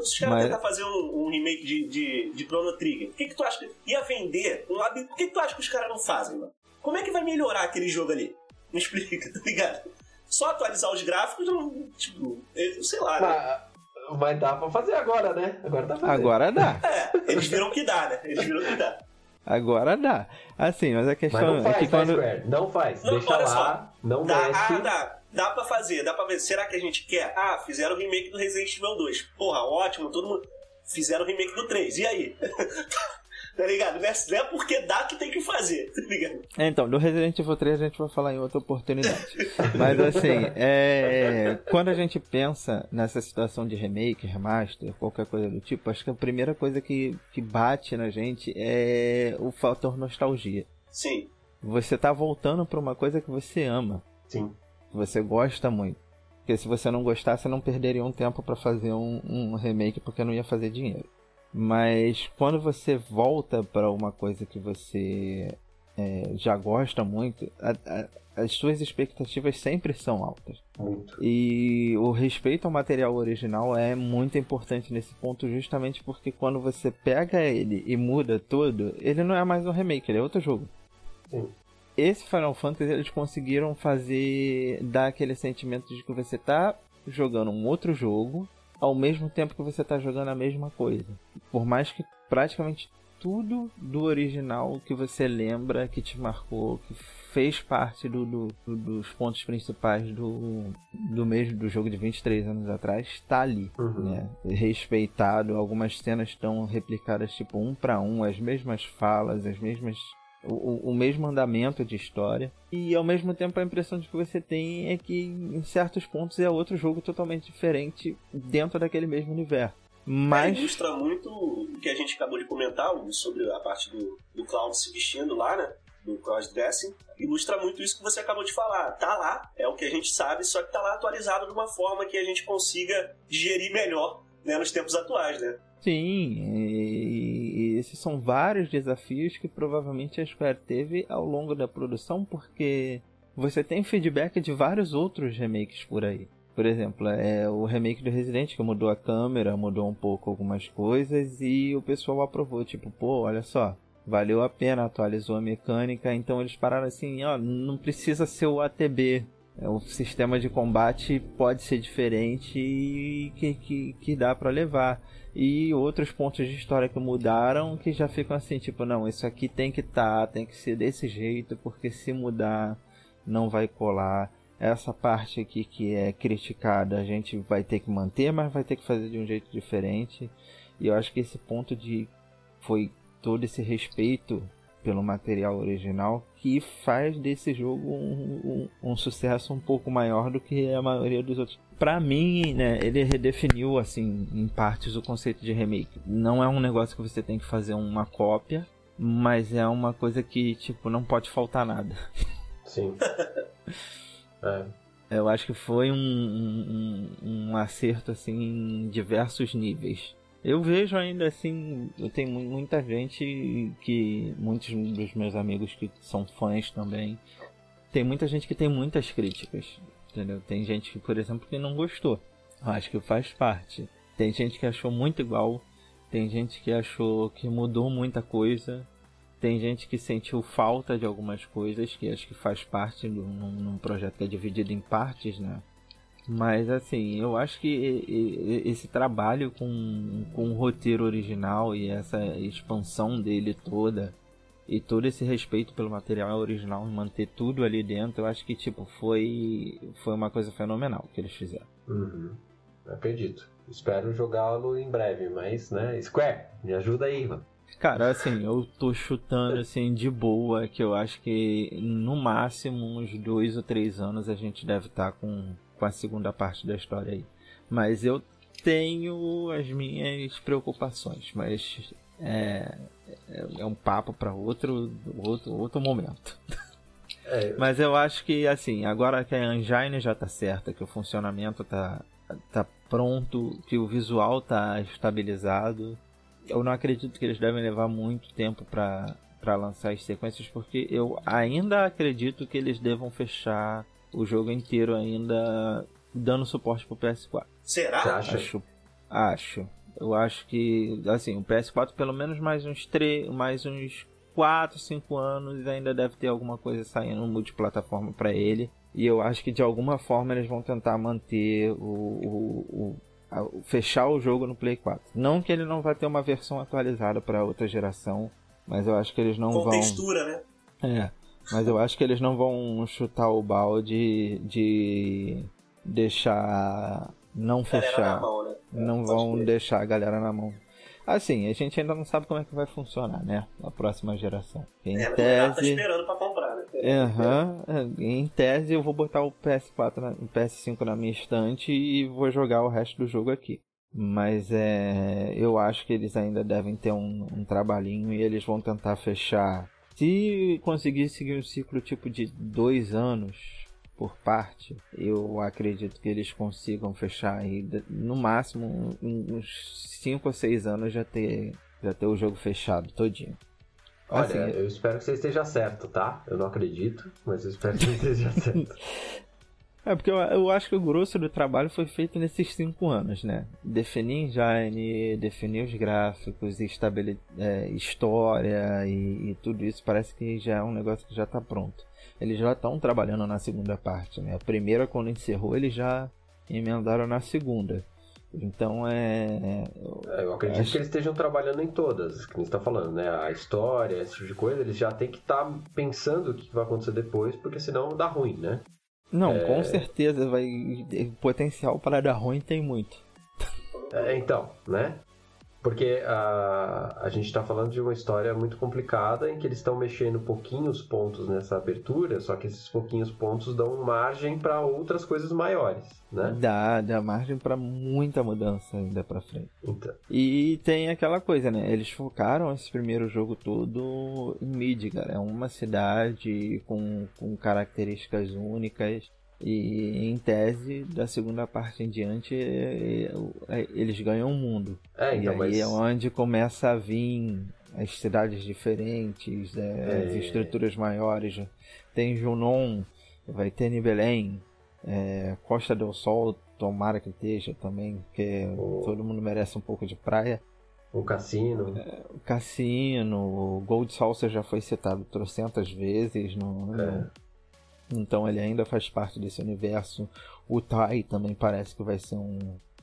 Os caras Mas... tentar fazer um, um, remake de, de, de Chrono Trigger. Por que, que tu acha que ia vender um lado? Por que, que tu acha que os caras não fazem, mano? Como é que vai melhorar aquele jogo ali? Me explica, tá ligado? Só atualizar os gráficos, não, tipo, sei lá, né? Mas, mas dá pra fazer agora, né? Agora dá pra fazer. Agora dá. É, eles viram que dá, né? Eles viram que dá. Agora dá. Assim, mas a questão mas não faz, é que quando... Square, não faz. Não, Deixa lá, só. não dá, mexe. Ah, dá. Dá pra fazer, dá pra ver. Será que a gente quer? Ah, fizeram o remake do Resident Evil 2. Porra, ótimo, todo mundo... Fizeram o remake do 3. E aí? tá ligado? Não é, não é porque dá que tem que fazer, tá ligado? É, então, do Resident Evil 3 a gente vai falar em outra oportunidade. Mas assim, é... quando a gente pensa nessa situação de remake, remaster, qualquer coisa do tipo, acho que a primeira coisa que, que bate na gente é o fator nostalgia. Sim. Você tá voltando pra uma coisa que você ama. Sim. Você gosta muito. Porque se você não gostar, você não perderia um tempo para fazer um, um remake porque não ia fazer dinheiro. Mas quando você volta para uma coisa que você é, já gosta muito, a, a, as suas expectativas sempre são altas. Muito. E o respeito ao material original é muito importante nesse ponto, justamente porque quando você pega ele e muda tudo, ele não é mais um remake, ele é outro jogo. Sim. Esse Final Fantasy eles conseguiram fazer dar aquele sentimento de que você está jogando um outro jogo ao mesmo tempo que você está jogando a mesma coisa. Por mais que praticamente tudo do original que você lembra, que te marcou, que fez parte do, do, do, dos pontos principais do, do mesmo do jogo de 23 anos atrás, está ali, uhum. né? Respeitado, algumas cenas estão replicadas tipo um para um, as mesmas falas, as mesmas o, o mesmo andamento de história. E ao mesmo tempo a impressão de que você tem é que em certos pontos é outro jogo totalmente diferente dentro daquele mesmo universo. Mas... É, ilustra muito o que a gente acabou de comentar sobre a parte do, do Cloud se vestindo lá, né? Do crossdressing. Ilustra muito isso que você acabou de falar. Tá lá, é o que a gente sabe, só que tá lá atualizado de uma forma que a gente consiga digerir melhor né, nos tempos atuais, né? Sim, esses são vários desafios que provavelmente a Square teve ao longo da produção, porque você tem feedback de vários outros remakes por aí. Por exemplo, é o remake do Resident que mudou a câmera, mudou um pouco algumas coisas e o pessoal aprovou, tipo, pô, olha só, valeu a pena, atualizou a mecânica, então eles pararam assim, ó, não precisa ser o ATB, é, o sistema de combate pode ser diferente e que, que, que dá para levar e outros pontos de história que mudaram que já ficam assim, tipo, não, isso aqui tem que estar, tá, tem que ser desse jeito, porque se mudar não vai colar. Essa parte aqui que é criticada a gente vai ter que manter, mas vai ter que fazer de um jeito diferente. E eu acho que esse ponto de foi todo esse respeito pelo material original que faz desse jogo um, um, um, sucesso um pouco maior do que a maioria dos outros. Para mim, né, ele redefiniu assim em partes o conceito de remake. Não é um negócio que você tem que fazer uma cópia, mas é uma coisa que tipo não pode faltar nada. Sim. é. Eu acho que foi um, um, um acerto assim em diversos níveis. Eu vejo ainda assim, eu tenho muita gente que. Muitos dos meus amigos que são fãs também. Tem muita gente que tem muitas críticas. Entendeu? Tem gente que, por exemplo, que não gostou. Acho que faz parte. Tem gente que achou muito igual. Tem gente que achou que mudou muita coisa. Tem gente que sentiu falta de algumas coisas, que acho que faz parte de um, projeto que é dividido em partes, né? Mas assim, eu acho que esse trabalho com, com o roteiro original e essa expansão dele toda e todo esse respeito pelo material original e manter tudo ali dentro, eu acho que tipo foi foi uma coisa fenomenal que eles fizeram. Uhum. Acredito. Espero jogá-lo em breve, mas né, Square, me ajuda aí, mano. Cara, assim, eu tô chutando assim de boa que eu acho que no máximo uns dois ou três anos a gente deve estar tá com, com a segunda parte da história aí. Mas eu tenho as minhas preocupações, mas é, é, um papo para outro, outro, outro momento. É. Mas eu acho que assim, agora que a engine já tá certa, que o funcionamento tá, tá pronto, que o visual tá estabilizado, eu não acredito que eles devem levar muito tempo para para lançar as sequências, porque eu ainda acredito que eles devam fechar o jogo inteiro ainda dando suporte pro PS4. Será? Acho, acho. Eu acho que assim, o PS4 pelo menos mais uns 3, mais uns 4, 5 anos ainda deve ter alguma coisa saindo multiplataforma para ele. E eu acho que de alguma forma eles vão tentar manter o, o, o fechar o jogo no Play 4. Não que ele não vai ter uma versão atualizada para outra geração, mas eu acho que eles não Com vão. textura, né? É. Mas eu acho que eles não vão chutar o balde de deixar não fechar. Mão, né? Não vão deixar a galera na mão. Assim, a gente ainda não sabe como é que vai funcionar, né? A próxima geração. Em é, tese... tá esperando pra comprar, né? Uhum. Em tese, eu vou botar o PS4, na, o PS5 na minha estante e vou jogar o resto do jogo aqui. Mas é, eu acho que eles ainda devem ter um, um trabalhinho e eles vão tentar fechar. Se conseguir seguir um ciclo tipo de dois anos, por parte, eu acredito que eles consigam fechar aí no máximo uns 5 ou 6 anos já ter, já ter o jogo fechado todinho. Olha, assim, eu espero que você esteja certo, tá? Eu não acredito, mas eu espero que você esteja certo. É, porque eu, eu, acho que o grosso do trabalho foi feito nesses cinco anos, né? Definir engine, definir os gráficos, estabelecer é, história e, e, tudo isso parece que já é um negócio que já está pronto eles já estão trabalhando na segunda parte, né? A primeira, quando encerrou, eles já emendaram na segunda. Então é. é eu acredito acho... que eles estejam trabalhando em todas, que a gente está falando, né? A história, esse tipo de coisa, eles já têm que estar tá pensando o que vai acontecer depois, porque senão dá ruim, né? Não, é... com certeza vai. Potencial para dar ruim tem muito. É, então, né? Porque a, a gente está falando de uma história muito complicada em que eles estão mexendo pouquinhos pontos nessa abertura, só que esses pouquinhos pontos dão margem para outras coisas maiores, né? Dá, dá margem para muita mudança ainda para frente. Então. E tem aquela coisa, né? Eles focaram esse primeiro jogo todo em Midgar, é uma cidade com, com características únicas e em tese, da segunda parte em diante, é, é, é, eles ganham o mundo. É, então, e aí mas... é onde começa a vir as cidades diferentes, é, as estruturas maiores. Tem Junon, vai ter Nibelém, é, Costa del Sol, tomara que esteja também, porque o... todo mundo merece um pouco de praia. O Cassino. É, o Cassino, o Gold Saucer já foi citado trocentas vezes no, no, então ele ainda faz parte desse universo. O Tai também parece que vai ser um,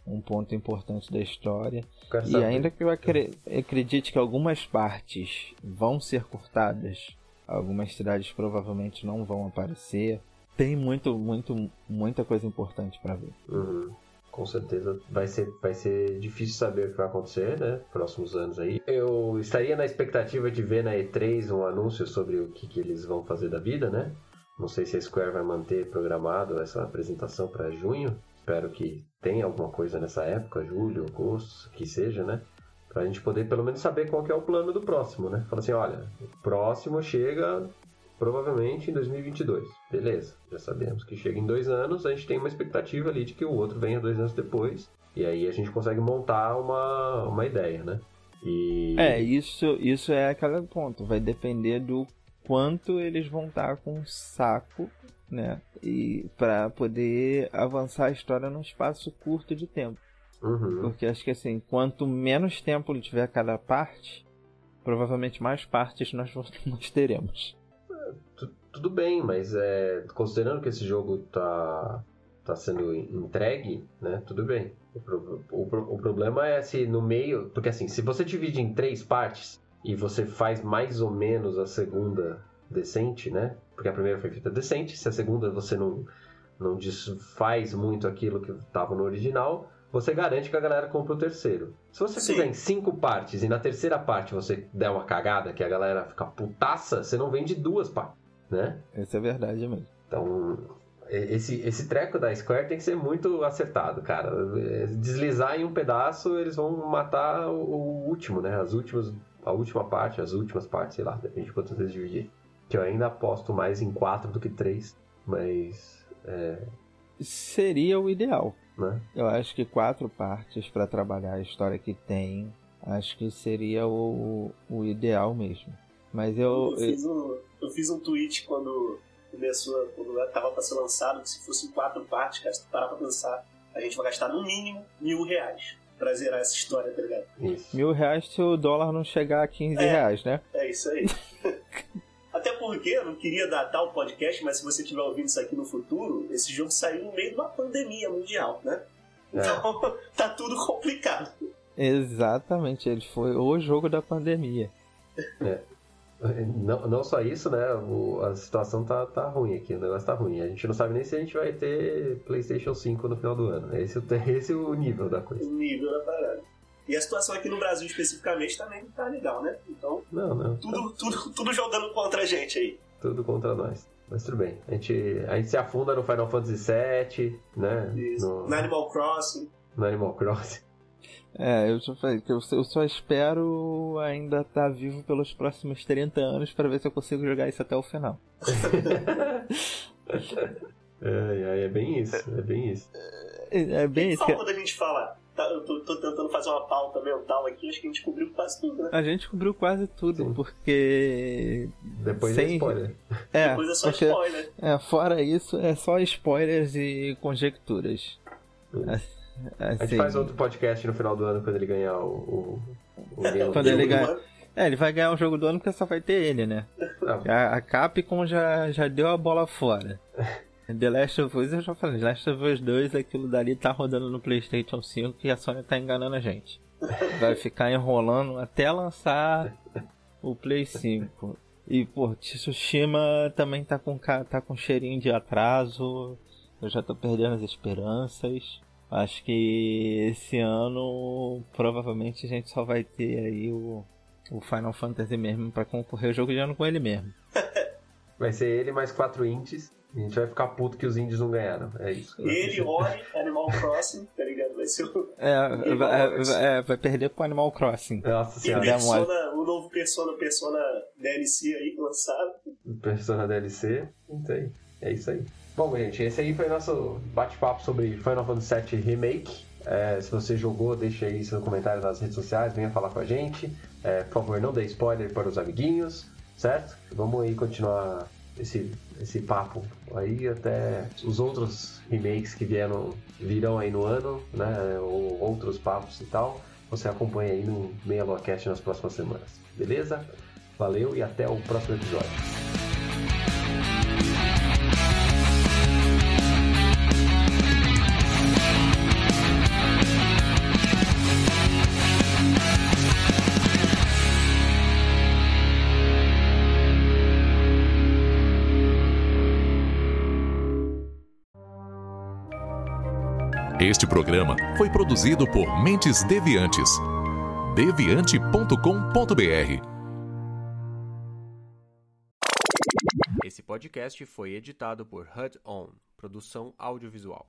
um ponto importante da história. E ainda que eu acredite que algumas partes vão ser cortadas, algumas cidades provavelmente não vão aparecer. Tem muito, muito, muita coisa importante para ver. Uhum. Com certeza vai ser, vai ser difícil saber o que vai acontecer, né? Próximos anos aí. Eu estaria na expectativa de ver na E3 um anúncio sobre o que, que eles vão fazer da vida, né? Não sei se a Square vai manter programado essa apresentação para junho. Espero que tenha alguma coisa nessa época, julho, agosto, que seja, né? Para a gente poder pelo menos saber qual é o plano do próximo, né? Fala assim, olha, o próximo chega provavelmente em 2022. Beleza, já sabemos que chega em dois anos, a gente tem uma expectativa ali de que o outro venha dois anos depois. E aí a gente consegue montar uma, uma ideia, né? E... É, isso, isso é aquele ponto. Vai depender do quanto eles vão estar com saco, né? E para poder avançar a história num espaço curto de tempo. Uhum. Porque acho que assim, quanto menos tempo ele tiver cada parte provavelmente mais partes nós, nós teremos. tudo bem, mas é, considerando que esse jogo tá, tá sendo entregue, né? Tudo bem. O, o, o problema é se no meio. Porque assim, se você divide em três partes e você faz mais ou menos a segunda decente, né? Porque a primeira foi feita decente, se a segunda você não, não desfaz muito aquilo que estava no original, você garante que a galera compra o terceiro. Se você Sim. fizer em cinco partes e na terceira parte você der uma cagada que a galera fica putaça, você não vende duas partes, né? Isso é verdade mesmo. Então, esse, esse treco da Square tem que ser muito acertado, cara. Deslizar em um pedaço, eles vão matar o, o último, né? As últimas, a última parte, as últimas partes, sei lá, depende de quantas vezes dividir. Que eu ainda aposto mais em quatro do que três, mas. É... Seria o ideal. Né? Eu acho que quatro partes para trabalhar a história que tem, acho que seria o, o ideal mesmo. Mas eu. Eu fiz um, eu fiz um tweet quando começou, quando estava para ser lançado, que se fosse quatro partes, cara, se tu parar pra pensar, a gente vai gastar no mínimo mil reais pra zerar essa história, tá ligado? Isso. Mil reais se o dólar não chegar a 15 é, reais, né? É isso aí. Até porque eu não queria datar o podcast, mas se você estiver ouvindo isso aqui no futuro, esse jogo saiu no meio de uma pandemia mundial, né? É. Então é. tá tudo complicado. Exatamente, ele foi o jogo da pandemia. É. Não, não só isso, né? O, a situação tá, tá ruim aqui, o negócio tá ruim. A gente não sabe nem se a gente vai ter PlayStation 5 no final do ano. Esse, esse é o nível da coisa. O nível da parada. E a situação aqui no Brasil especificamente também tá legal, né? Então, não, não. Tudo, tudo, tudo jogando contra a gente aí. Tudo contra nós. Mas tudo bem. A gente, a gente se afunda no Final Fantasy VII, né? Isso. No, no Animal Crossing. No Animal Crossing. É, eu já falei que eu, eu só espero ainda estar tá vivo pelos próximos 30 anos para ver se eu consigo jogar isso até o final. é, é, bem isso, é bem isso. É, é bem isso. Que... da gente falar. Tá, eu tô, tô, tentando fazer uma pauta mental aqui, acho que a gente cobriu quase tudo, né? A gente cobriu quase tudo, Sim. porque. Depois é Sem... é spoiler. É, Depois é só porque... spoiler. É, fora isso, é só spoilers e conjecturas. Assim, a gente faz outro podcast no final do ano quando ele ganhar o. o, o quando ele ganhar. É, ele vai ganhar o jogo do ano porque só vai ter ele, né? Ah. A, a Capcom já, já deu a bola fora. The Last of Us, eu já falei, The Last of Us 2, aquilo dali tá rodando no PlayStation 5 e a Sony tá enganando a gente. Vai ficar enrolando até lançar o Play 5. E, pô, Tsushima também tá com, tá com cheirinho de atraso. Eu já tô perdendo as esperanças. Acho que esse ano provavelmente a gente só vai ter aí o, o Final Fantasy mesmo para concorrer o jogo de ano com ele mesmo. Vai ser ele mais quatro indies. A gente vai ficar puto que os indies não ganharam. É isso. Ele, Ori, Animal Crossing, tá ligado? Vai ser o. É, vai, é, vai perder pro Animal Crossing. Nossa senhora. E Persona, o novo Persona, Persona DLC aí lançado. Persona DLC, não tem. É isso aí. Bom, gente, esse aí foi nosso bate-papo sobre Final Fantasy VII Remake. É, se você jogou, deixa aí seu comentário nas redes sociais, venha falar com a gente. É, por favor, não dê spoiler para os amiguinhos, certo? Vamos aí continuar esse, esse papo aí até os outros remakes que vieram, virão aí no ano, né? Ou outros papos e tal. Você acompanha aí no Meia Lua Cast nas próximas semanas. Beleza? Valeu e até o próximo episódio. Este programa foi produzido por Mentes Deviantes. deviante.com.br. Esse podcast foi editado por HUD On, produção audiovisual.